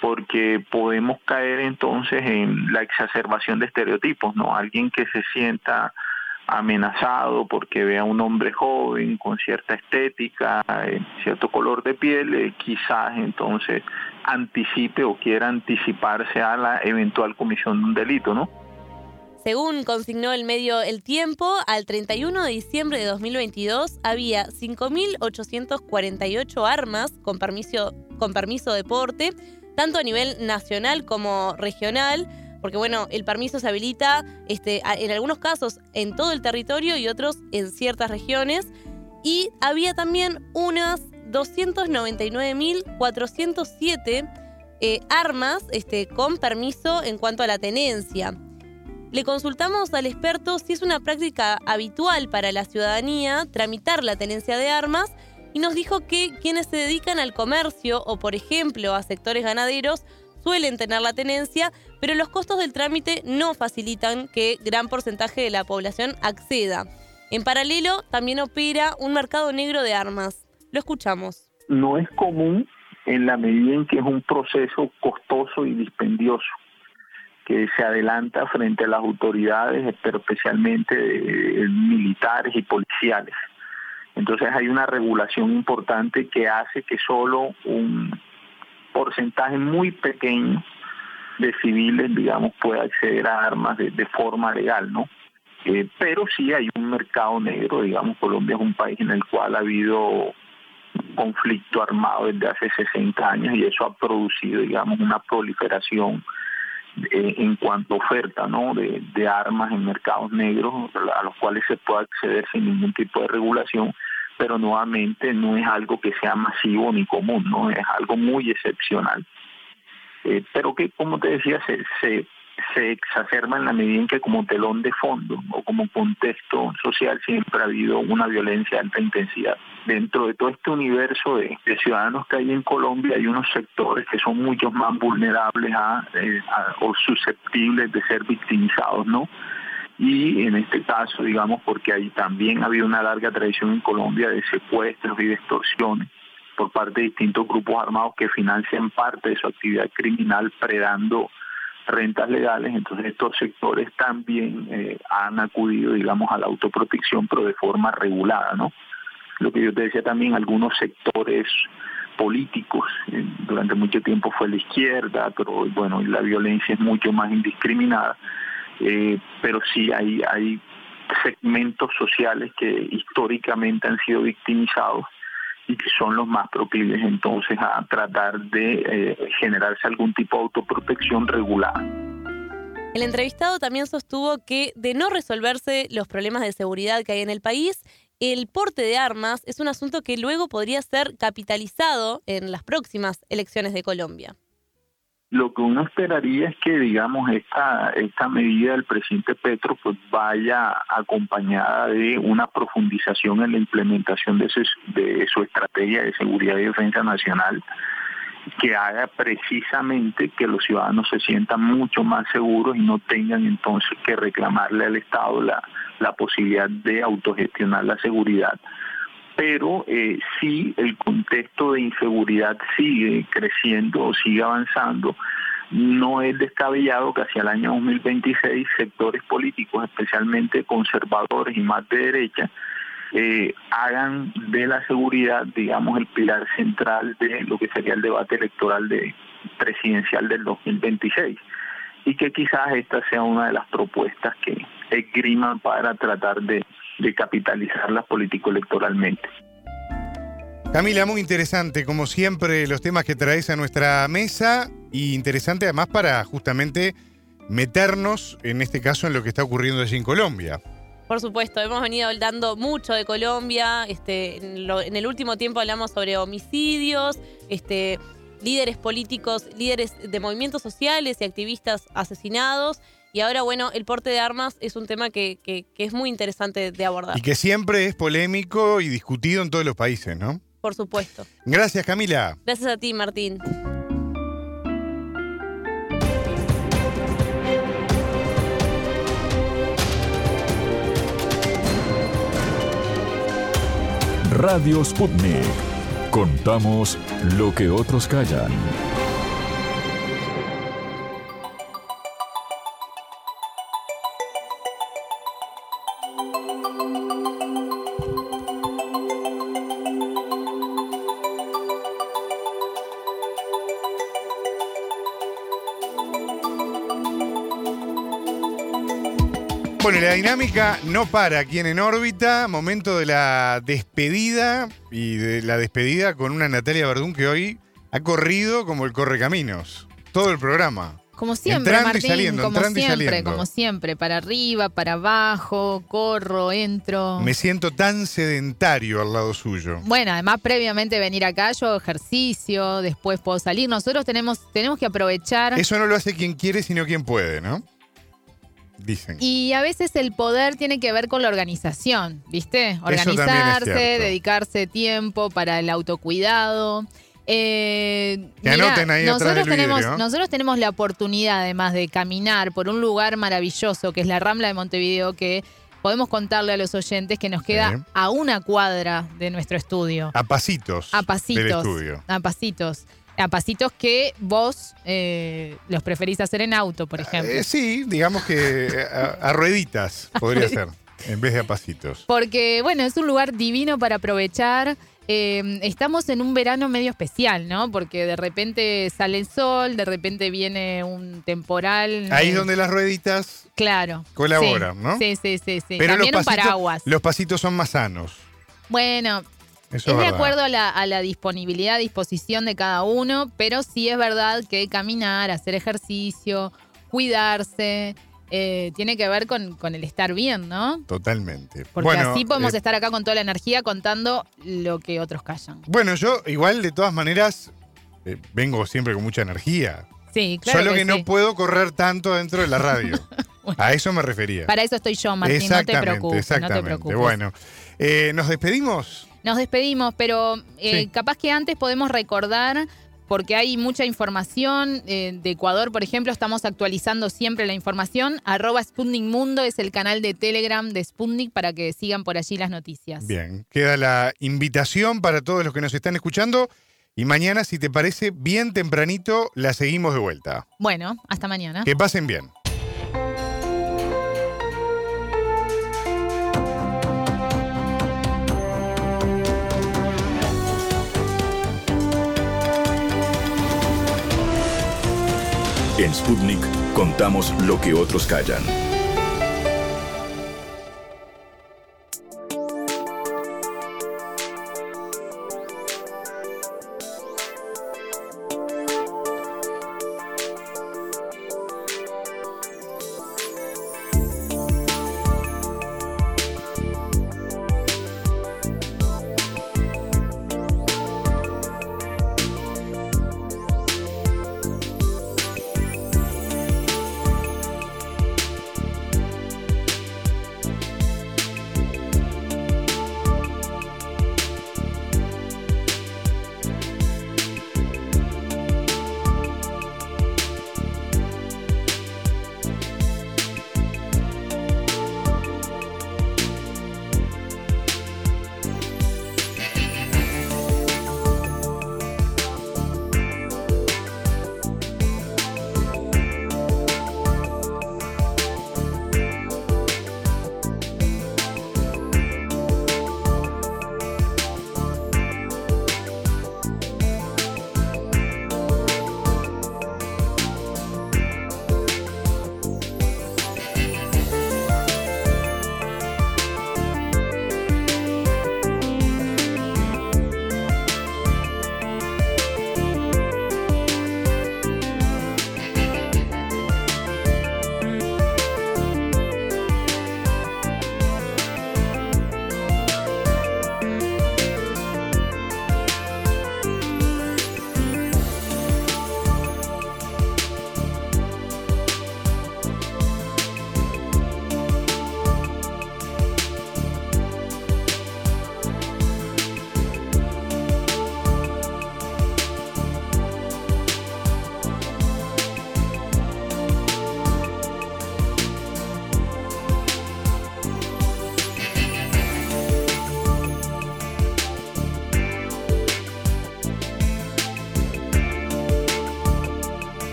Porque podemos caer entonces en la exacerbación de estereotipos, ¿no? Alguien que se sienta amenazado porque vea a un hombre joven con cierta estética, eh, cierto color de piel, eh, quizás entonces anticipe o quiera anticiparse a la eventual comisión de un delito, ¿no? Según consignó el medio El Tiempo, al 31 de diciembre de 2022 había 5.848 armas con permiso, con permiso de porte, tanto a nivel nacional como regional, porque bueno, el permiso se habilita este, en algunos casos en todo el territorio y otros en ciertas regiones. Y había también unas 299.407 eh, armas este, con permiso en cuanto a la tenencia. Le consultamos al experto si es una práctica habitual para la ciudadanía tramitar la tenencia de armas y nos dijo que quienes se dedican al comercio o por ejemplo a sectores ganaderos suelen tener la tenencia, pero los costos del trámite no facilitan que gran porcentaje de la población acceda. En paralelo, también opera un mercado negro de armas. Lo escuchamos. No es común en la medida en que es un proceso costoso y dispendioso que se adelanta frente a las autoridades, pero especialmente eh, militares y policiales. Entonces hay una regulación importante que hace que solo un porcentaje muy pequeño de civiles, digamos, pueda acceder a armas de, forma legal, ¿no? Eh, pero sí hay un mercado negro, digamos, Colombia es un país en el cual ha habido conflicto armado desde hace 60 años y eso ha producido, digamos, una proliferación en cuanto a oferta ¿no? De, de, armas en mercados negros a los cuales se puede acceder sin ningún tipo de regulación, pero nuevamente no es algo que sea masivo ni común, no es algo muy excepcional. Eh, pero que, como te decía, se, se se exacerba en la medida en que como telón de fondo o como contexto social siempre ha habido una violencia de alta intensidad. Dentro de todo este universo de, ciudadanos que hay en Colombia hay unos sectores que son mucho más vulnerables eh, a, o susceptibles de ser victimizados, ¿no? Y en este caso, digamos, porque ahí también ha habido una larga tradición en Colombia de secuestros y de extorsiones por parte de distintos grupos armados que financian parte de su actividad criminal predando rentas legales, entonces estos sectores también eh, han acudido, digamos, a la autoprotección, pero de forma regulada, ¿no? Lo que yo te decía también, algunos sectores políticos, eh, durante mucho tiempo fue la izquierda, pero bueno, la violencia es mucho más indiscriminada, eh, pero sí hay, hay segmentos sociales que históricamente han sido victimizados y que son los más proclives entonces a tratar de eh, generarse algún tipo de autoprotección regulada. El entrevistado también sostuvo que de no resolverse los problemas de seguridad que hay en el país, el porte de armas es un asunto que luego podría ser capitalizado en las próximas elecciones de Colombia lo que uno esperaría es que, digamos, esta, esta medida del presidente Petro pues vaya acompañada de una profundización en la implementación de su, de su estrategia de seguridad y defensa nacional que haga precisamente que los ciudadanos se sientan mucho más seguros y no tengan entonces que reclamarle al Estado la, la posibilidad de autogestionar la seguridad pero eh, si el contexto de inseguridad sigue creciendo o sigue avanzando, no es descabellado que hacia el año 2026 sectores políticos, especialmente conservadores y más de derecha, eh, hagan de la seguridad, digamos, el pilar central de lo que sería el debate electoral de presidencial del 2026 y que quizás esta sea una de las propuestas que esgriman para tratar de de capitalizarlas político-electoralmente. Camila, muy interesante, como siempre, los temas que traes a nuestra mesa y interesante además para justamente meternos, en este caso, en lo que está ocurriendo allí en Colombia. Por supuesto, hemos venido hablando mucho de Colombia. Este, en, el último tiempo hablamos sobre homicidios, este, líderes políticos, líderes de movimientos sociales y activistas asesinados. Y ahora, bueno, el porte de armas es un tema que, es muy interesante de abordar. Y que siempre es polémico y discutido en todos los países, ¿no? Por supuesto. Gracias, Camila. Gracias a ti, Martín. Radio Sputnik. Contamos lo que otros callan. Bueno, la dinámica no para aquí en órbita. Momento de la despedida y de la despedida con una Natalia Verdún que hoy ha corrido como el correcaminos. Todo el programa. Como siempre, Entrando y Martín, saliendo, como entrando y siempre, saliendo. como siempre, para arriba, para abajo, corro, entro. Me siento tan sedentario al lado suyo. Bueno, además previamente venir acá yo hago ejercicio, después puedo salir. Nosotros tenemos tenemos que aprovechar Eso no lo hace quien quiere, sino quien puede, ¿no? Dicen. y a veces el poder tiene que ver con la organización, ¿viste? Organizarse, dedicarse tiempo para el autocuidado. Eh, mirá, anoten ahí atrás nosotros del tenemos, vidrio. nosotros tenemos la oportunidad además de caminar por un lugar maravilloso que es la Rambla de Montevideo que podemos contarle a los oyentes que nos queda Sí. a una cuadra de nuestro estudio. A pasitos. A pasitos. Del estudio. A pasitos. A pasitos que vos eh, los preferís hacer en auto, por ejemplo. Eh, sí, digamos que a, a rueditas podría ser, en vez de a pasitos. Porque, bueno, es un lugar divino para aprovechar. Eh, estamos en un verano medio especial, ¿no? Porque de repente sale el sol, de repente viene un temporal. Ahí eh, es donde las rueditas Claro. colaboran, sí, ¿no? Sí, sí, sí. sí. Pero También los un paraguas. Los pasitos son más sanos. Bueno, Eso es de verdad. acuerdo a la, a la disponibilidad, disposición de cada uno, pero sí es verdad que caminar, hacer ejercicio, cuidarse, eh, tiene que ver con, con el estar bien, ¿no? Totalmente. Porque bueno, así podemos eh, estar acá con toda la energía contando lo que otros callan. Bueno, yo igual de todas maneras eh, vengo siempre con mucha energía. Sí, claro. Solo que, que no sí. puedo correr tanto dentro de la radio. A eso me refería. Para eso estoy yo, Martín, no te exactamente, preocupes, no te exactamente. preocupes. Bueno, eh, nos despedimos. Nos despedimos, pero eh, Sí. capaz que antes podemos recordar, porque hay mucha información eh, de Ecuador, por ejemplo, estamos actualizando siempre la información. Arroba Sputnik Mundo es el canal de Telegram de Sputnik para que sigan por allí las noticias. Bien, queda la invitación para todos los que nos están escuchando. Y mañana, si te parece, bien tempranito, la seguimos de vuelta. Bueno, hasta mañana. Que pasen bien. En Sputnik contamos lo que otros callan.